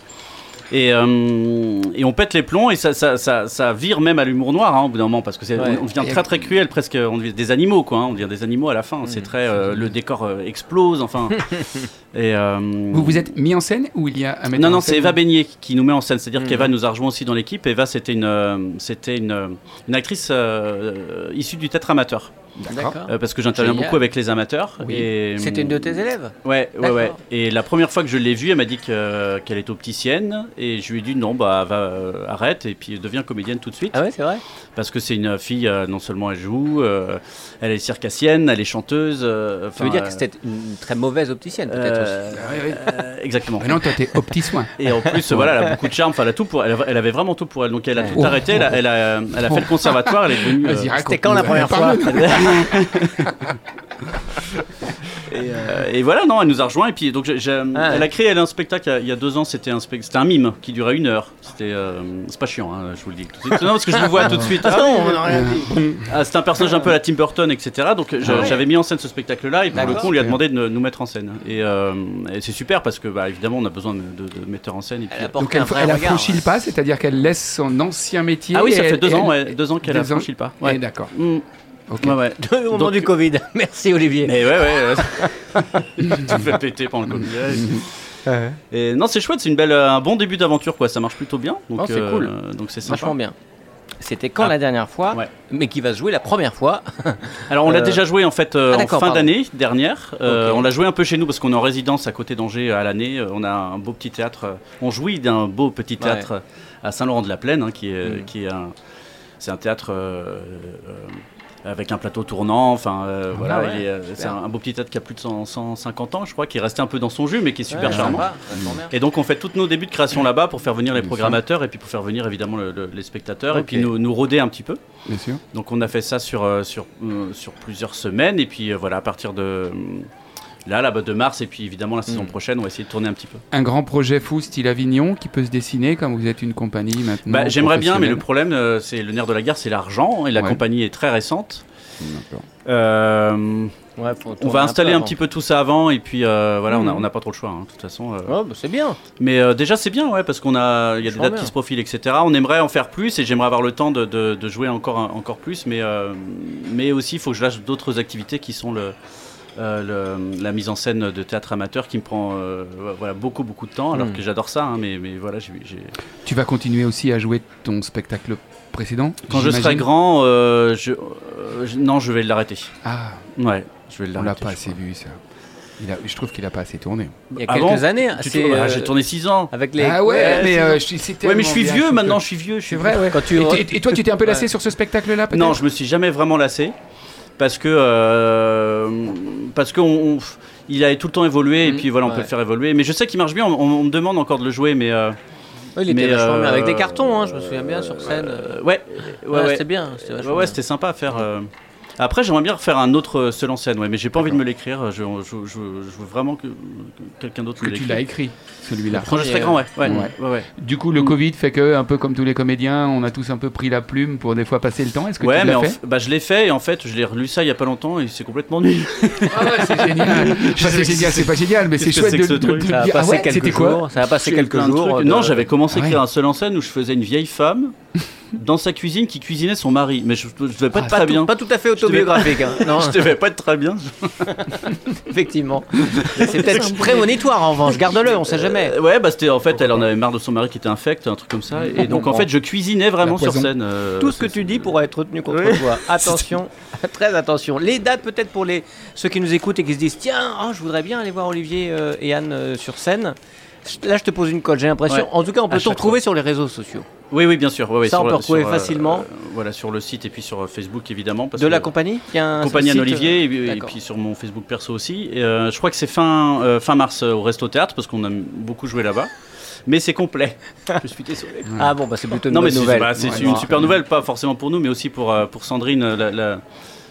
et, euh, et on pète les plombs et ça, ça, ça, ça vire même à l'humour noir hein, au bout d'un moment parce que c'est, Ouais. on, on devient très très cruel, presque on devient des animaux quoi. hein, on devient des animaux à la fin. c'est très euh, le décor euh, explose enfin. [LAUGHS] et euh, Vous vous êtes mis en scène ou il y a un metteur non, non, c'est Eva Beignet qui nous met en scène. C'est-à-dire Mhm. qu'Eva nous a rejoint aussi dans l'équipe. Eva, c'était une, euh, c'était une, euh, une actrice euh, issue du théâtre amateur. D'accord. Euh, parce que j'interviens beaucoup avec les amateurs. Oui. Et, C'était une de tes élèves? Ouais, ouais, ouais. Et la première fois que je l'ai vue, elle m'a dit que- qu'elle est opticienne. Et je lui ai dit non, bah, va, euh, arrête. Et puis deviens comédienne tout de suite. Ah ouais, c'est vrai? Parce que c'est une fille, euh, non seulement elle joue, euh, elle est circassienne, elle est chanteuse. euh, Ça veut dire que c'était une très mauvaise opticienne, peut-être euh. Ah oui, oui. euh, exactement. Mais non, toi t'es au petit soin. Et en [LAUGHS] plus, voilà, elle a beaucoup de charme. Enfin, elle a tout pour. Elle, elle avait vraiment tout pour elle. Donc, elle a tout Oh. arrêté. Elle a, elle a, elle a fait le conservatoire. Elle est devenue. Vas-y, euh. C'était quand la première fois. [LAUGHS] et, euh, et voilà, non, elle nous a rejoint. Et puis, donc, Ah. elle a créé elle, un spectacle il y a- deux ans. C'était un, spec- c'était un mime qui durait une heure. C'était, euh, c'est pas chiant, hein, je vous le dis tout de suite. Non, parce que je vous vois tout de suite. Ah Ah, non, on rien dit. ah, c'était un personnage un peu à la Tim Burton, etc. Donc, Ah ouais. j'avais mis en scène ce spectacle-là. Et pour le coup, on lui a demandé de nous mettre en scène. Et, euh, et c'est super parce que, bah, évidemment, on a besoin de, de, de metteurs en scène. Et puis, Elle Donc elle, elle a regard. franchi le pas, c'est-à-dire qu'elle laisse son ancien métier. ah oui, ça fait deux ans, deux ans qu'elle a franchi le pas. Ouais. D'accord. Mm. Ok. Ouais, ouais. [LAUGHS] Au moment Donc- du Covid. Merci Olivier. Mais ouais, ouais. ouais. [LAUGHS] tu fais péter pendant le Covid. [LAUGHS] ouais. Et non, c'est chouette, c'est une belle, euh, un bon début d'aventure, quoi. Ça marche plutôt bien. Donc, Oh, c'est cool. Donc c'est sympa. Vachement bien. C'était quand Ah. la dernière fois Ouais. Mais qui va se jouer la première fois. Alors on l'a Euh, déjà joué en fait euh, ah, en fin pardon. d'année dernière. Euh. On l'a joué un peu chez nous parce qu'on est en résidence à côté d'Angers euh, à l'année. Euh, On a un beau petit théâtre. euh, On jouit d'un beau petit théâtre euh, à Saint-Laurent-de-la-Plaine, hein, qui est, Mm. qui est un, c'est un théâtre. Avec un plateau tournant, enfin euh, voilà, ouais, il est, euh, c'est un, un beau petit théâtre qui a plus de 100 150 ans, je crois, qui est resté un peu dans son jus, mais qui est super Ouais, charmant. Et donc on fait tous nos débuts de création là-bas pour faire venir les programmateurs et puis pour faire venir évidemment le- le- les spectateurs et puis nous, nous roder un petit peu. Bien sûr. Donc on a fait ça sur, euh, sur, sur plusieurs semaines et puis voilà à partir de là, là bas de mars et puis évidemment la saison Mm. prochaine on va essayer de tourner un petit peu. Un grand projet fou style Avignon qui peut se dessiner comme vous êtes une compagnie maintenant. Bah, J'aimerais bien mais le problème euh, c'est le nerf de la guerre c'est l'argent et la Ouais. compagnie est très récente. D'accord. Euh, Ouais, on va installer peu un petit peu tout ça avant et puis euh, voilà on a- Mm. on n'a pas trop le choix hein, de toute façon. euh. Bah, c'est bien. Mais euh, déjà c'est bien ouais parce qu'on a il y a des Vachement dates bien. qui se profilent etc. On aimerait en faire plus et j'aimerais avoir le temps de, de- de jouer encore encore plus mais euh, mais aussi il faut que je lâche d'autres activités qui sont le, euh, le- la mise en scène de théâtre amateur qui me prend euh, voilà beaucoup beaucoup de temps alors Mm. que j'adore ça hein, mais mais voilà j'ai j'ai- Tu vas continuer aussi à jouer ton spectacle précédent quand je serai grand euh, je, euh, je- non je vais l'arrêter Ah, ouais je vais on l'a l'arrêter pas assez crois. vu ça. Il a- je trouve qu'il a pas assez tourné. Il y a Ah quelques bon années. Ah, euh, j'ai tourné 6 ans Avec les. ah ouais, mais euh, je ouais mais je suis vieux maintenant que- je suis vieux je suis vrai, ouais. Quand tu. Et, et- et toi, tu t'es un peu lassé Ouais. sur ce spectacle-là, peut-être Non, je me suis jamais vraiment lassé parce que euh, parce que on- on- il a tout le temps évolué et Mhm, puis voilà, on peut le faire évoluer. Mais je sais qu'il marche bien. On, on me demande encore de le jouer, mais euh, il était mais, vachement bien. Avec des euh, cartons, hein, je me souviens bien sur scène. euh, ouais, ouais, Ouais, ouais. C'était bien. C'était Ouais, vachement ouais, bien. c'était sympa à faire. Euh. Après, j'aimerais bien refaire un autre euh, seul en scène, ouais, mais j'ai pas envie de me l'écrire. Je, je- je- je veux vraiment que, que quelqu'un d'autre que me tu l'écrive. l'as écrit, celui-là. Quand je serai grand, ouais. ouais, Ouais. ouais, ouais. Du coup, le Covid fait que, un peu comme tous les comédiens, on a tous un peu pris la plume pour des fois passer le temps. Est-ce que Ouais, tu mais l'as en fait f- bah, je l'ai fait et en fait, je l'ai relu ça il y a pas longtemps et c'est complètement nul. Ah ouais, c'est génial. [LAUGHS] Enfin, c'est génial, c'est pas génial, mais c'est Qu'est-ce que chouette c'est de, que ce de- truc de Ça a dire. Ah passé ouais, quelques c'était quoi jours. Ça a passé quelques plein de jours. trucs. de- Non, j'avais commencé à Ah écrire un seul en scène où je faisais une vieille femme [LAUGHS] dans sa cuisine qui cuisinait son mari. Mais je, je devais pas Ah, être Pas très tout, bien. pas tout à fait Je devais autobiographique. hein. [LAUGHS] Non, Je devais pas être très bien. [LAUGHS] effectivement. C'est peut-être prémonitoire en revanche. Garde-le, on sait jamais. Euh, ouais, bah c'était en fait, elle en avait marre de son mari qui était infect, un truc comme ça. Et donc en fait, je cuisinais vraiment sur scène. euh, Tout ce que tu dis pourra être retenu contre Oui. toi. Attention, très attention. Les dates peut-être pour les ceux qui nous écoutent et qui se disent tiens, oh, je voudrais bien aller voir Olivier euh, et Anne sur scène. Là, je te pose une colle, j'ai l'impression. Ouais. En tout cas, on peut te retrouver sur les réseaux sociaux. Oui, oui, bien sûr. ouais, Ça, sur on peut retrouver euh, facilement. euh, voilà, sur le site et puis sur euh, Facebook évidemment. Parce de la que- compagnie Il y a un Compagnie Anne Olivier et, puis sur mon Facebook perso aussi. Et, euh, je crois que c'est fin, euh, fin mars au Resto Théâtre parce qu'on a beaucoup joué là-bas. Mais c'est complet. [LAUGHS] je suis désolé. Ah bon, bah, c'est plutôt une Non, mais bonne c'est nouvelle. bah, c'est Ouais, une super nouvelle, pas forcément pour nous, mais aussi pour, pour Sandrine, la, la-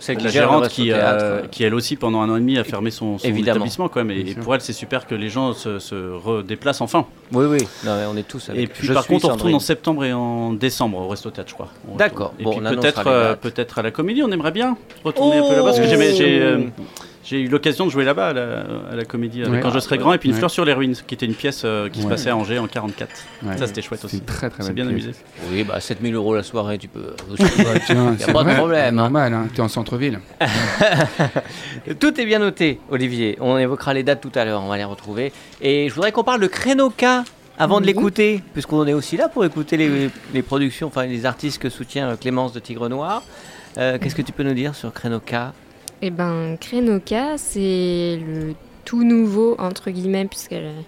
Celle qui la gère gérante qui, Théâtre, euh, ouais. qui elle aussi pendant un an et demi a fermé son, son établissement quand même. Et, pour elle, c'est super que les gens se, se redéplacent enfin. Oui, oui. Non, on est tous avec. Et puis Je par contre, on retourne en septembre et en décembre au Resto Théâtre, je crois. D'accord. Et Bon, puis peut-être euh, peut-être à la Comédie, on aimerait bien retourner un peu là-bas parce que j'ai- j'ai euh, eu l'occasion de jouer là-bas à la, à la Comédie avec Ouais. quand je serai grand et puis une Ouais. fleur sur les ruines qui était une pièce euh, qui se passait à Angers en 44. Ouais. Ça c'était chouette aussi. très très C'est bien pièce. amusé. Oui, bah 7000 euros la soirée, tu peux. [LAUGHS] Tiens, Y a c'est pas de vrai, problème, hein. Normal, hein, t'es en centre-ville. [LAUGHS] Tout est bien noté, Olivier. On évoquera les dates tout à l'heure, on va les retrouver. Et je voudrais qu'on parle de Crénoca avant de l'écouter, puisqu'on est aussi là pour écouter les, les productions, enfin les artistes que soutient euh, Clémence de Tigre Noir. Euh, Qu'est-ce que tu peux nous dire sur Crénoca Eh ben, Krenoka, c'est le tout nouveau, entre guillemets, puisque euh,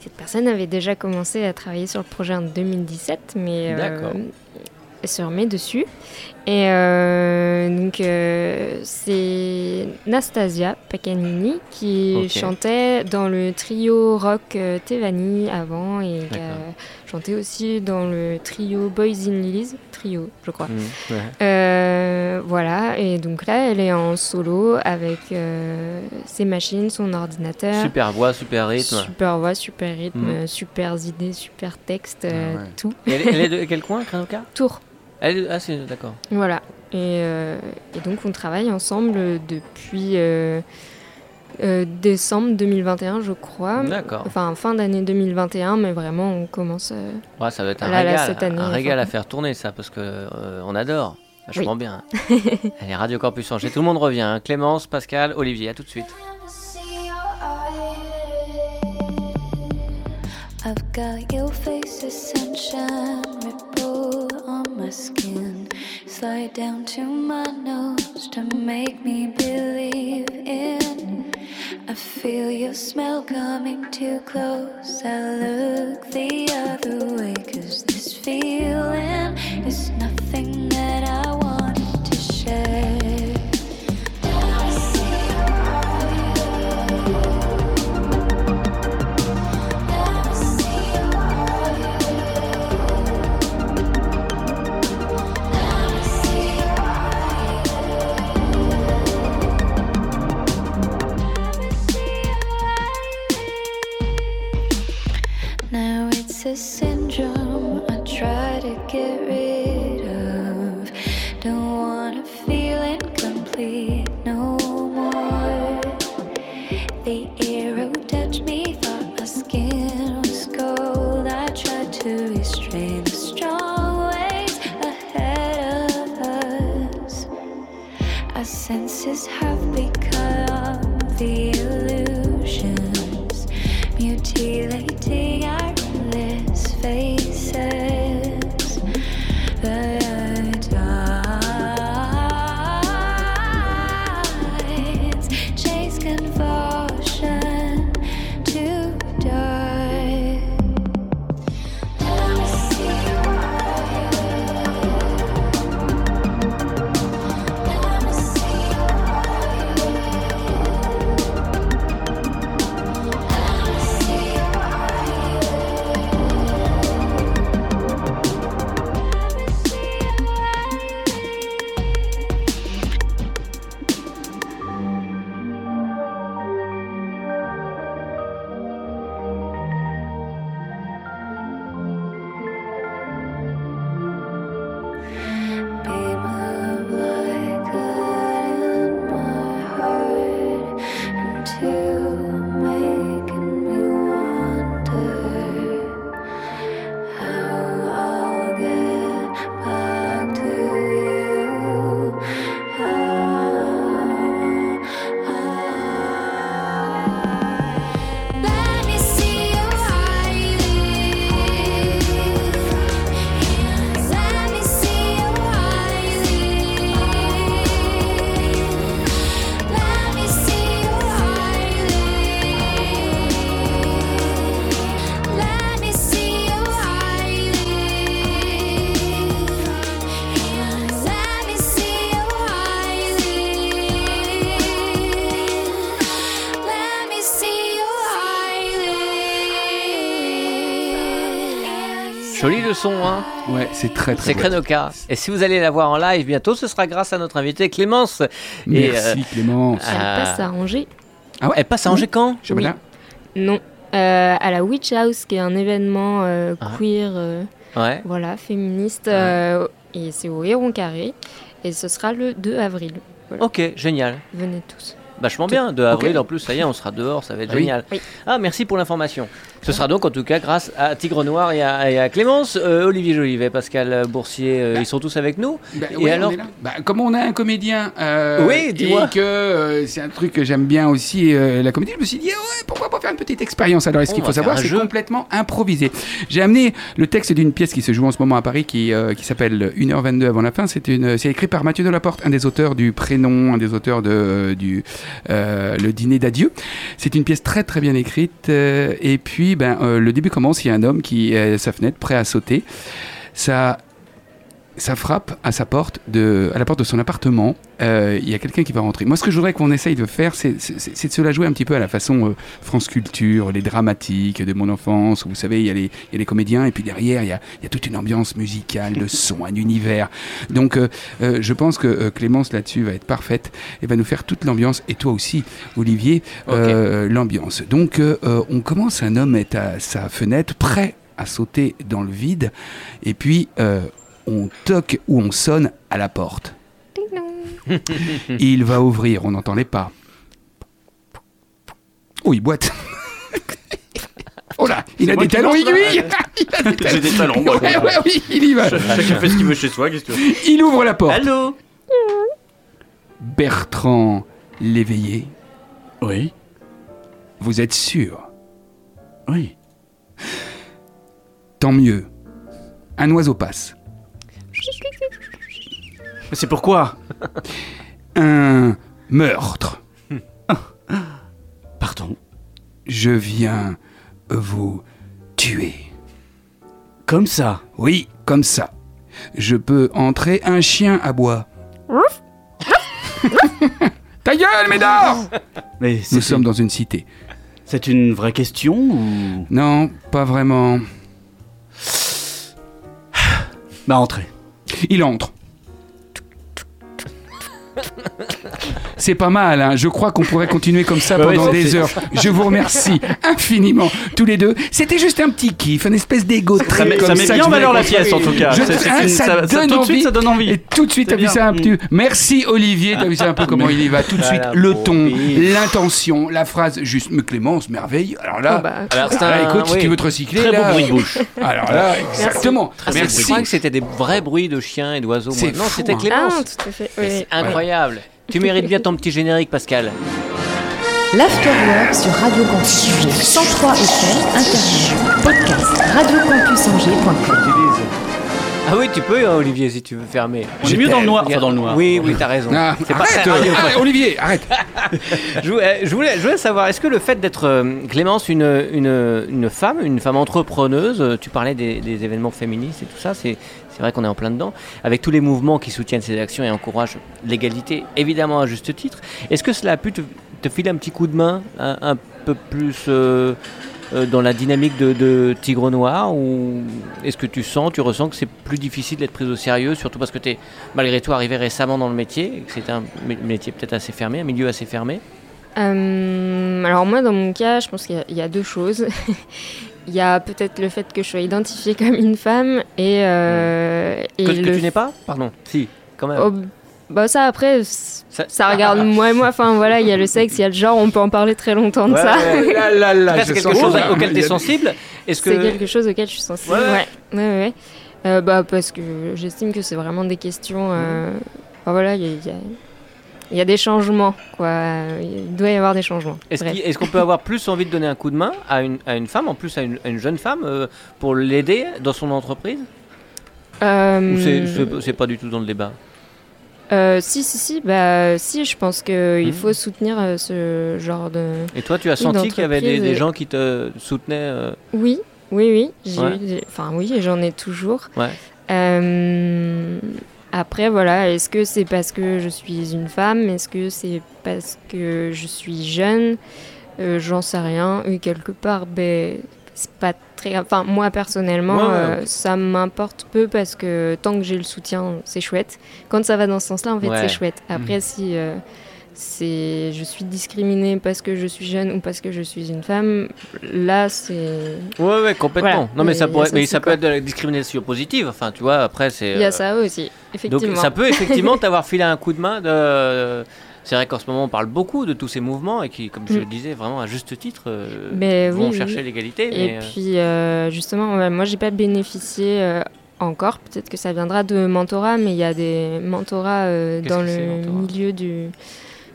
cette personne avait déjà commencé à travailler sur le projet en 2017, mais euh, se remet dessus. Et euh, donc, euh, c'est Nastasia Paganini qui chantait dans le trio rock Tevani avant et qui a D'accord. Chanté aussi dans le trio Boys in Lilies, trio, je crois. Mmh, ouais. Euh, voilà, et donc là, elle est en solo avec euh, ses machines, son ordinateur. Super voix, super rythme. Super voix, super rythme, euh, super idées, super texte, euh, Ah ouais. tout. Et elle, elle est de [LAUGHS] quel coin, Crénoca Tour. Elle est- Ah, c'est d'accord. Voilà. Et, euh, et donc, on travaille ensemble depuis euh, décembre 2021, je crois. D'accord. Enfin, fin d'année 2021, mais vraiment, on commence. euh, Ouais, ça va être un Là, là, régal, cette année, un enfin. régal à faire tourner ça, parce que euh, on adore. Vachement Oui. bien. [LAUGHS] Allez, Radio Campus Angers, tout le monde revient. hein. Clémence, Pascal, Olivier, à tout de suite. I've got your face sunshine ripple on my skin. Slide down to my nose to make me believe in. I feel your smell coming too close. I look the other way, cause this feeling is nothing that I wanted to share. Now it's a syndrome. I try to get rid son, hein Ouais, c'est très très C'est. Krenoka. Et si vous allez la voir en live bientôt, ce sera grâce à notre invité Clémence. Et, euh, Merci Clémence. Elle Ah. passe à Angers. Elle passe à Angers quand? Je oui. là. Non. Euh, à la Witch House, qui est un événement euh, Ah. queer, euh, Ouais. voilà, féministe. euh, et c'est au Héron Carré. Et ce sera le 2 avril. Ok, génial. Venez tous. Vachement bien. 2 avril en plus, ça y est, on sera dehors, ça va être Ah génial. Oui. Ah, merci pour l'information. Ce sera donc en tout cas grâce à Tigre Noir et à, et à Clémence, euh, Olivier Jolivet, Pascal Boursier, euh, ils sont tous avec nous. Bah, Et ouais, on alors est là. Bah, comme on a un comédien euh, Oui, dis-moi. et que euh, c'est un truc que j'aime bien aussi, euh, la comédie, je me suis dit, ouais, pourquoi pas faire une petite expérience Alors, ce On qu'il faut savoir, c'est complètement improvisé. J'ai amené le texte d'une pièce qui se joue en ce moment à Paris qui, qui s'appelle 1h22 avant la fin. C'est une, c'est écrit par Mathieu Delaporte, un des auteurs du Prénom, un des auteurs de du Le Dîner d'adieu. C'est une pièce très très bien écrite. et puis, ben, euh, le début commence. Il y a un homme qui est à sa fenêtre, prêt à sauter. Ça ça frappe à sa porte de, à la porte de son appartement. Euh, Il y a quelqu'un qui va rentrer. Moi, ce que je voudrais qu'on essaye de faire, c'est de se la jouer un petit peu à la façon euh, France Culture, les dramatiques de mon enfance. où Vous savez, il y, a les- il y a les comédiens et puis derrière, il y a, il y a toute une ambiance musicale, de [LAUGHS] son, un univers. Donc, euh, je pense que Clémence là-dessus va être parfaite et va nous faire toute l'ambiance. Et toi aussi, Olivier, l'ambiance. Donc, on commence. Un homme est à sa fenêtre, prêt à sauter dans le vide. Et puis, euh, on toque ou on sonne à la porte. Il va ouvrir, on n'entend les pas. Oh, il boite. oh là, il a des talons aiguilles. J'ai des talons, moi. Ouais, ouais, oui, il y va. Chacun fait ce qu'il veut chez soi, qu'est-ce que tu veux? Il ouvre la porte. Allô? Bertrand l'éveillé, Oui, vous êtes sûr? Oui. Tant mieux. Un oiseau passe. Mais c'est pourquoi Un meurtre. Pardon Je viens vous tuer. Comme ça Oui, comme ça. Je peux entrer un chien à bois. [LAUGHS] Ta gueule, Médard Mais Nous sommes dans une cité. c'est une vraie question ou... Non, pas vraiment. Bah, entrez. Il entre. ハハハハ! C'est pas mal, hein. je crois qu'on pourrait continuer comme ça [LAUGHS] ouais, pendant des heures. Je vous remercie infiniment, tous les deux. C'était juste un petit kiff, une espèce d'ego Ça trip met, comme ça met ça bien en je valeur la pièce, en tout cas. Je- hein, une- ça ça- ça- donne tout de envie. suite, ça donne envie. Et tout de suite, t'as vu ça un petit. Merci Olivier, t'as vu ça un peu comment il y va. Tout de suite, le ton, l'intention, la phrase juste. Mais Clémence, merveille. Alors là, Oh, bah, Alors, là, un- écoute, si tu veux te recycler, Très beau là. bruit de bouche. [LAUGHS] Alors là, exactement. Ah, c'est- Je Merci. croyais que c'était des vrais bruits de chiens et d'oiseaux. Non, c'était hein. Ah, Clémence. tout à fait. Mais oui. C'est incroyable. Tu mérites bien ton petit générique, Pascal. L'Afterwork sur Radio Campus Angers 103 FM, Internet, podcast, radiocampusangers.com. Ah oui, tu peux, hein, Olivier, si tu veux fermer. On est mieux dans le noir. Enfin, dans le noir. Oui, oui, t'as raison. Ah, C'est pas arrête, radio. Olivier, arrête. [LAUGHS] Je voulais, je voulais- je voulais savoir, est-ce que le fait d'être euh, Clémence une, une, une femme, une femme entrepreneuse, euh, tu parlais des, des événements féministes et tout ça, c'est c'est vrai qu'on est en plein dedans, avec tous les mouvements qui soutiennent ces actions et encouragent l'égalité, évidemment à juste titre, est-ce que cela a pu te, filer un petit coup de main, un, peu plus euh, euh, dans la dynamique de, Tigre Noir, ou est-ce que tu sens, tu ressens que c'est plus difficile d'être prise au sérieux, surtout parce que tu es malgré tout arrivé récemment dans le métier, que c'était un mé- métier peut-être assez fermé, un milieu assez fermé? Euh, alors moi, dans mon cas, je pense qu'il y, a deux choses. Il y a peut-être le fait que je sois identifiée comme une femme et, euh, et Que, que le tu n'es pas Pardon. Si, quand même. Oh, bah ça après, Ça- ça, regarde moi et moi. Enfin voilà, il y a le sexe, il y a le genre, on peut en parler très longtemps de Ouais, ça. ouais. Là, là, c'est quelque chose auquel tu es sensible Est-ce C'est que. quelque chose auquel je suis sensible. Ouais. Ouais, ouais, ouais. Euh, bah parce que j'estime que c'est vraiment des questions. euh, enfin, voilà, il y a, il y a- il y a des changements, quoi. Il doit y avoir des changements. Est-ce qu'on peut avoir plus envie de donner un coup de main à une, à une femme, en plus à une, à une jeune femme, euh, pour l'aider dans son entreprise? Euh, Ou c'est- pas du tout dans le débat? euh, si, si, si, bah, si, je pense qu'il Mhm. faut soutenir euh, ce genre de. Et toi, tu as senti qu'il y avait des, gens qui te soutenaient Oui, oui, oui. Ouais. Enfin, oui, j'en ai toujours. Ouais. Euh, Après, voilà, est-ce que c'est parce que je suis une femme? Est-ce que c'est parce que je suis jeune? Euh, J'en sais rien. Et quelque part, ben, c'est pas très. Enfin, moi personnellement, Ouais, ouais, euh, ça m'importe peu parce que tant que j'ai le soutien, c'est chouette. Quand ça va dans ce sens-là, en fait, c'est chouette. Après, si euh, c'est je suis discriminée parce que je suis jeune ou parce que je suis une femme, là, c'est. Ouais, ouais, complètement. Voilà. Non, mais ça pourrait, ça mais aussi, ça peut quoi. être de la discrimination positive. Enfin, tu vois, après, c'est. Il y a euh, ça aussi, effectivement. Donc, ça peut [LAUGHS] effectivement t'avoir filé un coup de main. De... C'est vrai qu'en ce moment, on parle beaucoup de tous ces mouvements et qui, comme je Mm. le disais, vraiment à juste titre, euh, Mais vont oui, chercher oui. l'égalité. Et mais, euh, puis, euh, justement, moi, j'ai pas bénéficié euh, encore. Peut-être que ça viendra de mentorat, mais il y a des mentorats dans le mentorat milieu du,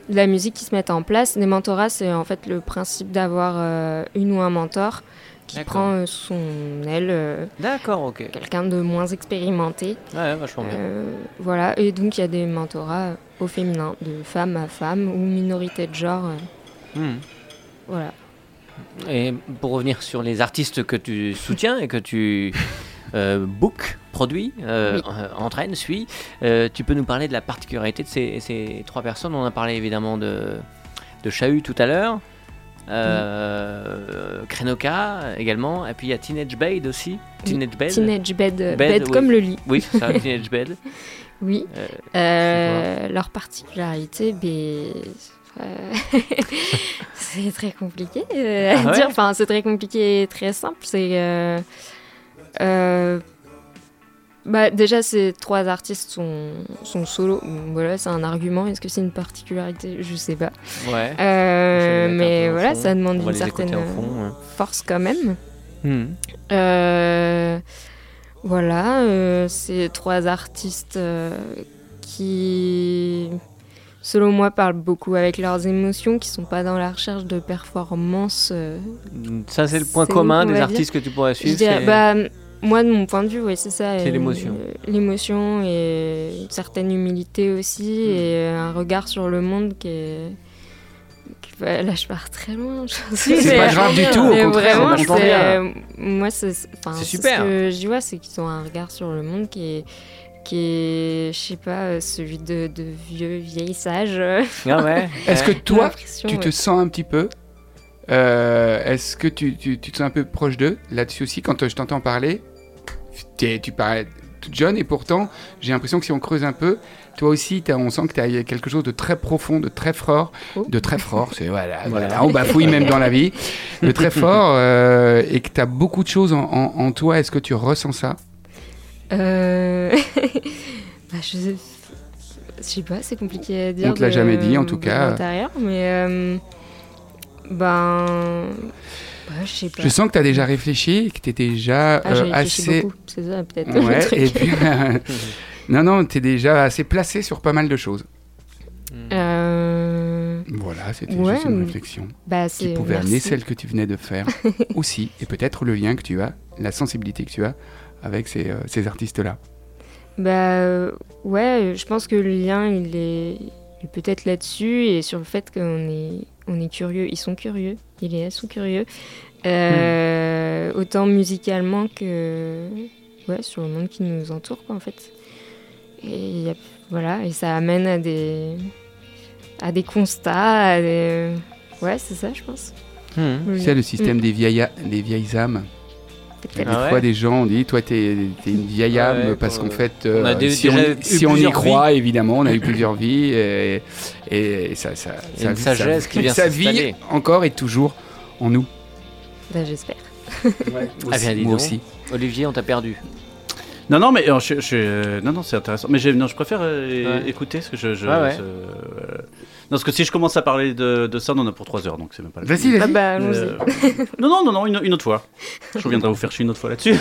de la musique qui se mettent en place. Des mentorats, c'est en fait le principe d'avoir euh, une ou un mentor qui prend euh, son aile, euh, D'accord, ok. quelqu'un de moins expérimenté. Ouais, vachement bien. Euh, voilà, et donc il y a des mentorats au féminin, de femme à femme ou minorité de genre. euh, Hmm. voilà. Et pour revenir sur les artistes que tu soutiens et que tu [LAUGHS] euh, book, produis, euh, Oui. euh, entraînes, suis, euh, tu peux nous parler de la particularité de ces, ces trois personnes On a parlé évidemment de, de Chahut tout à l'heure, euh, Krenoka également, et puis il y a Teenage Bade aussi. Teenage Bade Teenage bed, Bed, bed oui. comme le lit. Oui, c'est ça, [LAUGHS] Teenage Bade. Oui. Euh, Euh, leur particularité, ben, [LAUGHS] c'est très compliqué à Ah ouais dire. Enfin, c'est très compliqué et très simple. C'est bah, déjà ces trois artistes sont, sont solo. Voilà, c'est un argument. Est-ce que c'est une particularité? Je sais pas. ouais. Euh, mais voilà, ça demande une certaine fond, ouais. force quand même. Hmm. Euh, voilà, euh, c'est trois artistes euh, qui, selon moi, parlent beaucoup avec leurs émotions, qui sont pas dans la recherche de performance. euh, Ça, c'est le point commun des artistes que tu pourrais suivre. Moi, de mon point de vue, oui, c'est ça. C'est euh, l'émotion. euh, L'émotion et une certaine humilité aussi, Hmm. et un regard sur le monde qui est. qui- bah, là, je pars très loin. C'est pas grave du tout, au mais contraire, vraiment, euh, moi, c'est super. Ce que je vois, c'est qu'ils ont un regard sur le monde qui est, qui est, je sais pas, euh, celui de, de vieux, vieilles sages. Ah [LAUGHS] ouais. Est-ce que toi, tu ouais. te sens un petit peu euh, Est-ce que tu, tu- tu te sens un peu proche d'eux là-dessus aussi Quand euh, je t'entends parler, tu parais toute jeune et pourtant, j'ai l'impression que si on creuse un peu, toi aussi, on sent que tu as quelque chose de très profond, de très fort, Oh. de très fort, c'est voilà, [LAUGHS] voilà, on bafouille même dans la vie, de très [LAUGHS] fort euh, et que tu as beaucoup de choses en, en- en toi. Est-ce que tu ressens ça? Euh... [LAUGHS] bah, je sais... pas, c'est compliqué à dire. On te l'a jamais dit, en tout cas. mais euh, ben, bah, je sais pas. Je sens que tu as déjà réfléchi, que tu es déjà Ah, euh, assez beaucoup, c'est ça peut-être. [LAUGHS] le Ouais, truc. et puis, euh, [LAUGHS] non, non, t'es déjà assez placé sur pas mal de choses. Euh, Voilà, c'était Ouais, juste une réflexion bah, qui pouvait amener celle que tu venais de faire [LAUGHS] aussi, et peut-être le lien que tu as, la sensibilité que tu as avec ces, euh, ces artistes-là. Bah euh, ouais, je pense que le lien il est, peut-être là-dessus et sur le fait qu'on est, on est curieux. Ils sont curieux, et elles sont curieux. Euh, Autant musicalement que ouais, sur le monde qui nous entoure quoi en fait. Et il y a- voilà, et ça amène à des à des constats, à des... ouais c'est ça je pense. Hmm. Lien. sais, le système des, vieilles, des vieilles âmes. Des Ah ouais fois, des gens ont dit Toi, t'es es une vieille âme Ouais, parce qu'en fait, on euh, si, on, si y croit, évidemment, on a eu [LAUGHS] plusieurs vies et, et ça, ça, une sagesse qui vient vit s'installer. encore et toujours en nous. Bah, j'espère. [LAUGHS] Ah bien, Moi donc. aussi. Olivier, on t'a perdu. Non, non, mais je, je- non, non, c'est intéressant. Mais non, je préfère euh, Ouais. écouter parce que je. je Ouais, ouais. ce- euh, parce que si je commence à parler de, de ça, on en a pour 3 heures, donc c'est même pas. la Vas-y, vas-y. Ah bah. Euh, non, non, non, non, une, une autre fois. Je reviendrai vous faire chier une autre fois là-dessus.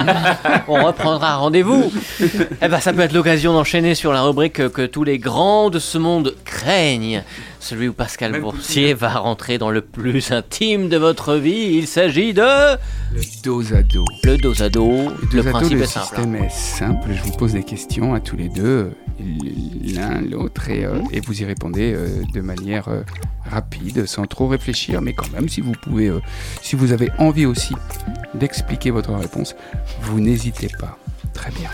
[LAUGHS] On reprendra rendez-vous. eh ben, ça peut être l'occasion d'enchaîner sur la rubrique que, que tous les grands de ce monde craignent. Celui où Pascal Même Boursier va rentrer dans le plus intime de votre vie. Il s'agit de Le dos à dos. le dos à dos. Le dos à dos, principe le est simple. système est simple. Je vous pose des questions à tous les deux, l'un l'autre, et, euh, et vous y répondez euh, de manière euh, rapide, sans trop réfléchir, mais quand même, si vous pouvez, euh, si vous avez envie aussi d'expliquer votre réponse, vous n'hésitez pas. Très bien.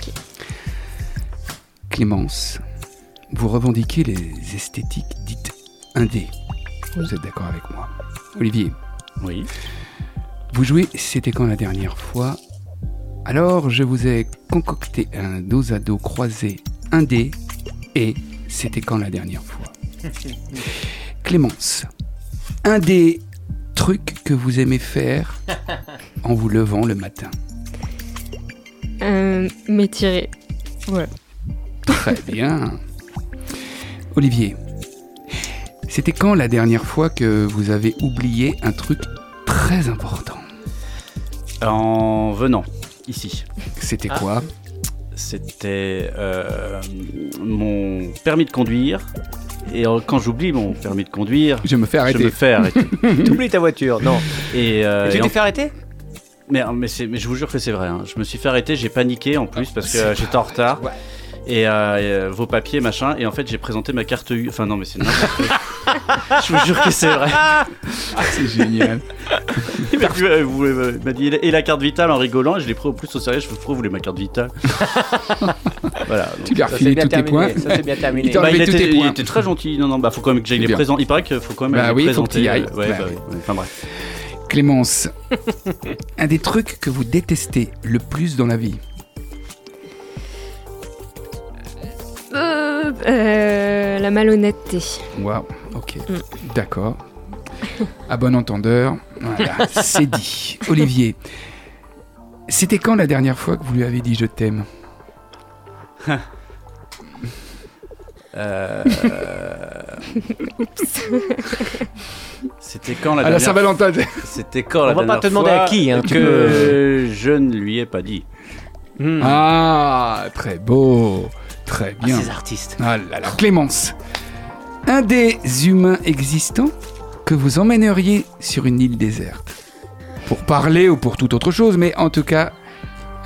Clémence, vous revendiquez les esthétiques dites indé. Vous êtes d'accord avec moi Olivier, Oui. Vous jouez C'était quand la dernière fois? Alors, je vous ai concocté un dos à dos croisé, un dé, et C'était quand la dernière fois? [LAUGHS] Clémence, un des trucs que vous aimez faire [LAUGHS] en vous levant le matin Euh, M'étirer. Voilà. Très bien. [LAUGHS] Olivier, c'était quand la dernière fois que vous avez oublié un truc très important? En venant ici. C'était Ah. quoi? C'était euh, mon permis de conduire. Et quand j'oublie mon permis de conduire, Je me fais je arrêter. me fais arrêter. [LAUGHS] T'oublies ta voiture, non. Et, euh, tu t'es en- fait arrêter? Mais, mais, c'est- mais je vous jure que c'est vrai. hein. Je me suis fait arrêter, j'ai paniqué en plus parce que j'étais en retard. Et, euh, et, euh, vos papiers, machin. Et en fait, j'ai présenté ma carte U. Enfin, non, mais c'est n'importe quoi. [LAUGHS] Je vous jure que c'est vrai. Ah, c'est génial. Il m'a dit, euh, vous- euh, il m'a dit, et la carte vitale en rigolant. Et je l'ai pris au plus au sérieux. Je vous pourquoi vous voulez ma carte vitale? [LAUGHS] Voilà. donc- Tu lui as Ça, refilé c'est bien tous tes points. terminé. Ça, c'est bien terminé. Il t'a Bah, il, enlevé tous était, tes il points. était très gentil. Non, non, bah faut quand même que j'aille C'est les bien. présenter. Il paraît qu'il faut quand même Bah les oui, faut que présenter. t'y ailles. euh, ouais, Bah bah oui. oui. Enfin bref. Clémence, [LAUGHS] un des trucs que vous détestez le plus dans la vie Euh, la malhonnêteté. Waouh, ok, Mm. d'accord. À bon entendeur, voilà, c'est dit. Olivier, c'était quand la dernière fois que vous lui avez dit je t'aime [LAUGHS] Euh, C'était quand la À la dernière Saint-Valentin C'était quand la On va pas dernière te demander fois à qui, hein, tu que je ne lui ai pas dit. Hmm. Ah, très beau, très Ah, bien. ces artistes. Ah là là, Clémence, un des humains existants que vous emmèneriez sur une île déserte Pour parler ou pour toute autre chose, mais en tout cas,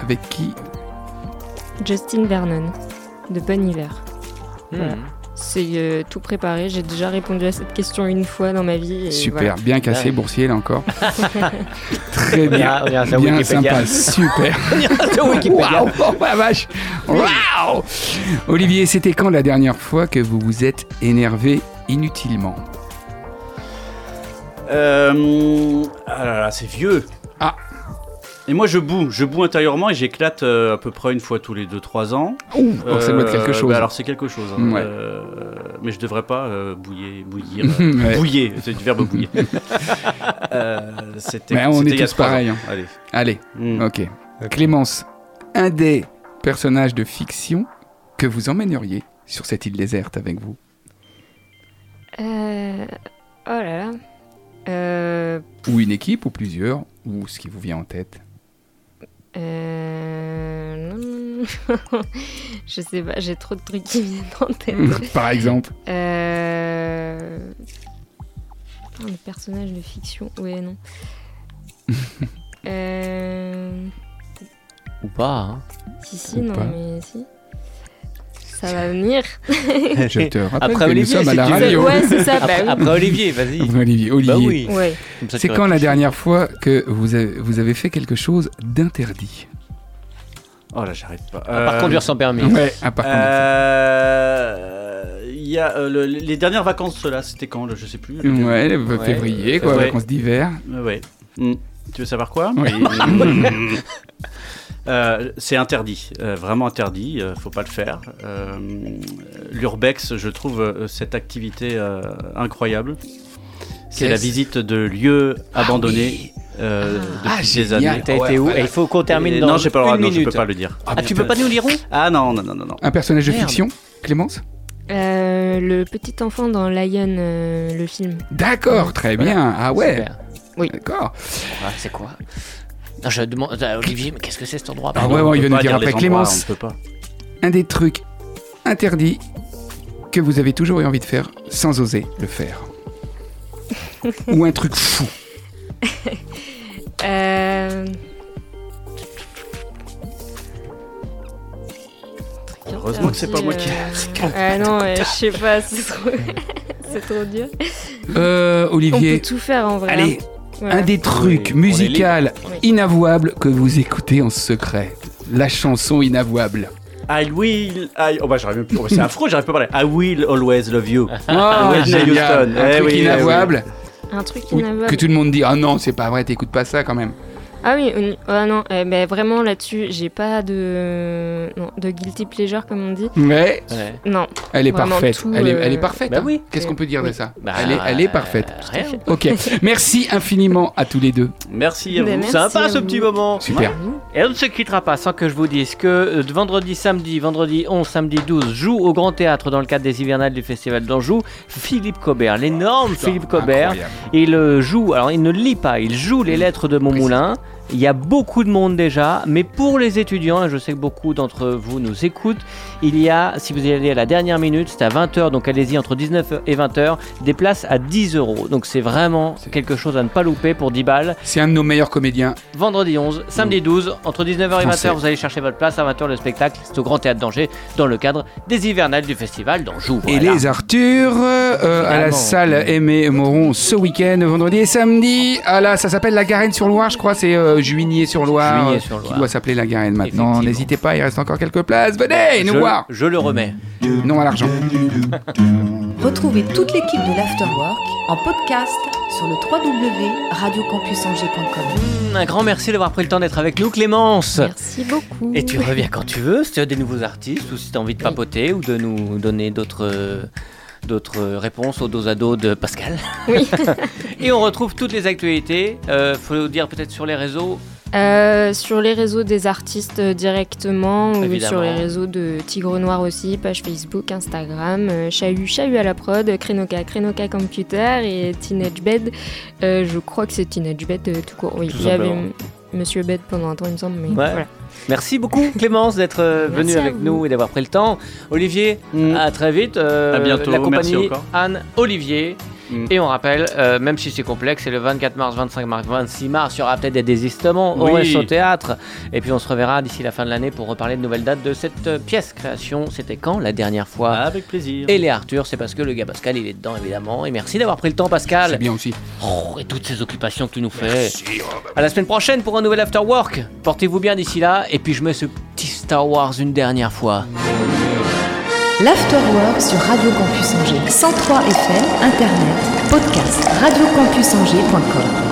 avec qui? Justin Vernon, de Bon Hiver. Voilà. C'est euh, tout préparé. J'ai déjà répondu à cette question une fois dans ma vie. et Super, voilà. bien cassé, Ouais. boursier là encore. [LAUGHS] Très bien. On ira sur Bien sympa, [LAUGHS] super. On ira sur Wikipédia. Waouh, oh la vache. Waouh. Olivier, c'était quand la dernière fois que vous vous êtes énervé inutilement? Euh, ah là là, c'est vieux. Ah. Et moi je boue, je boue intérieurement et j'éclate euh, à peu près une fois tous les 2-3 ans. Ouh, ça doit être Euh, quelque chose. bah alors c'est quelque chose. hein. Ouais. Euh, mais je devrais pas euh, bouiller, bouillir. [LAUGHS] euh, Ouais. Bouiller, c'est du verbe bouiller. [LAUGHS] Euh, c'était. Mais on c'était est tous pareils, hein. Allez. Allez, Mm. ok. Clémence, un des personnages de fiction que vous emmèneriez sur cette île déserte avec vous? Euh, Oh là là. Euh, Ou une équipe, ou plusieurs, ou ce qui vous vient en tête? Euh. [LAUGHS] Je sais pas, j'ai trop de trucs qui viennent en tête. [LAUGHS] Par exemple Euh... le personnage de fiction. Ouais, non. [LAUGHS] euh... Ou pas. hein. Si, si, Ou non, pas. mais si. Ça va venir. [LAUGHS] Je te rappelle Après que Olivier, nous sommes à la radio. Ouais, c'est ça, bah Après, oui. après Olivier, vas-y. Olivier, Olivier. Bah oui. Ouais. C'est quand la dernière fois que vous avez, vous avez fait quelque chose d'interdit Oh là, j'arrête pas. À part Euh, conduire sans permis. Ouais, à part. Euh, Il y a euh, le- les dernières vacances là, c'était quand Je sais plus. le- Ouais, le février, quoi, Ouais. vacances d'hiver. Euh, ouais. Mm. Tu veux savoir quoi? Oui. [LAUGHS] [LAUGHS] Euh, c'est interdit, euh, vraiment interdit, euh, faut pas le faire. Euh, L'urbex, je trouve euh, cette activité euh, incroyable. C'est la visite de lieux abandonnés euh, Ah, depuis des années. T'as été où il faut qu'on termine Et dans non, j'ai pas le droit, non, je peux pas le dire. Ah, tu peux pas nous lire où Ah non, non, non, non, non. Un personnage de Merde. fiction, Clémence Euh, le petit enfant dans Lion, euh, le film. D'accord, très bien. Ah ouais, Super. d'accord. Ah, c'est quoi? Je demande à Olivier, mais qu'est-ce que c'est cet endroit? Ah ouais, il va nous dire après Clémence. On ne peut pas. Un des trucs interdits que vous avez toujours eu envie de faire sans oser le faire. Ou un truc fou. [LAUGHS] Euh... Heureusement que c'est pas moi qui- Euh, Ah non, euh, je sais pas, c'est trop... [LAUGHS] c'est trop dur. Euh, On Olivier, peut tout faire en vrai. allez, Un des trucs Oui, musicaux inavouables que vous écoutez en secret. La chanson inavouable. I will. I... Oh bah j'arrive même plus. oh, bah, c'est affreux, j'arrive pas à parler. I will always love you. Oh, génial. Houston. Un Eh truc oui, eh inavouable. Un truc inavouable. Que tout le monde dit Ah non, c'est pas vrai, t'écoutes pas ça quand même. Ah oui, ah non, eh ben, vraiment là-dessus, j'ai pas de... Non, de guilty pleasure comme on dit. Mais Ouais. Non, elle est Vraiment parfaite. tout, elle, est, euh, elle est parfaite. bah hein. oui. Qu'est-ce qu'on peut dire de ça Bah, elle, est, elle est euh, parfaite. rien. [LAUGHS] Ok. Merci infiniment à tous les deux. Merci à Ben, vous. merci Sympa à ce vous. petit moment? Super. Et on ne se quittera pas sans que je vous dise que euh, vendredi, samedi, vendredi 11, samedi 12, joue au Grand Théâtre dans le cadre des hivernales du Festival d'Anjou Philippe Cobert, l'énorme Philippe Cobert. Incroyable. Il euh, joue, alors il ne lit pas, il joue les lettres de Montmoulin. Il y a beaucoup de monde déjà, mais pour les étudiants, et je sais que beaucoup d'entre vous nous écoutent, il y a, si vous y allez à la dernière minute, c'est à 20h, donc allez-y entre 19h et 20h, des places à 10 euros. Donc c'est vraiment quelque chose à ne pas louper pour 10 balles. C'est un de nos meilleurs comédiens. Vendredi 11, samedi 12, entre 19h et Français. 20h, vous allez chercher votre place. À 20h, le spectacle, c'est au Grand Théâtre d'Angers, dans le cadre des hivernales du Festival d'Anjou. Et les Arthur euh, à la salle Aimé Moron ce week-end, vendredi et samedi. Ah là, ça s'appelle la Garenne-sur-Loire, je crois. C'est euh, Juigné-sur-Loire. Juigné-sur-Loire. Qui doit s'appeler la Garenne maintenant. N'hésitez pas, il reste encore quelques places. Venez nous je, voir. je le remets. Non à l'argent. Retrouvez toute l'équipe de l'Afterwork en podcast sur le www.radiocampusangers.com. Un grand merci d'avoir pris le temps d'être avec nous, Clémence. merci beaucoup. Et tu reviens quand tu veux, si tu as des nouveaux artistes ou si tu as envie de papoter ou de nous donner d'autres euh, d'autres réponses au dos à dos de Pascal. Oui. [LAUGHS] [LAUGHS] Et on retrouve toutes les actualités, euh, faut dire peut-être sur les réseaux. Euh, sur les réseaux des artistes directement ou sur les réseaux de Tigre Noir aussi, page Facebook, Instagram, euh, Chahut, Chahut à la prod, Krenoka, Krenoka Computer et Teenage Bed. Euh, je crois que c'est Teenage Bed euh, tout court. Oui, Tout il y avait Monsieur Bed pendant un temps, il me semble, mais Ouais. voilà. Merci beaucoup Clémence d'être euh, Merci venue avec vous. nous et d'avoir pris le temps. Olivier, Mm. à très vite. euh, À bientôt, La merci compagnie encore. Anne Olivier. Mm. Et on rappelle, euh, même si c'est complexe, c'est le 24 mars, 25 mars, 26 mars, il y aura peut-être des désistements au Oui. reste au théâtre. Et puis on se reverra d'ici la fin de l'année pour reparler de nouvelles dates de cette euh, pièce création. C'était quand la dernière fois Avec plaisir. Et les Arthur, c'est parce que le gars Pascal, il est dedans évidemment. Et merci d'avoir pris le temps C'est Pascal. bien aussi. Oh, et toutes ces occupations que tu nous fais. À la semaine prochaine pour un nouvel After Work. Portez-vous bien d'ici là. Et puis je mets ce petit Star Wars une dernière fois. L'Afterwork sur Radio Campus Angers. 103 FM, Internet, podcast, radiocampusangers.com.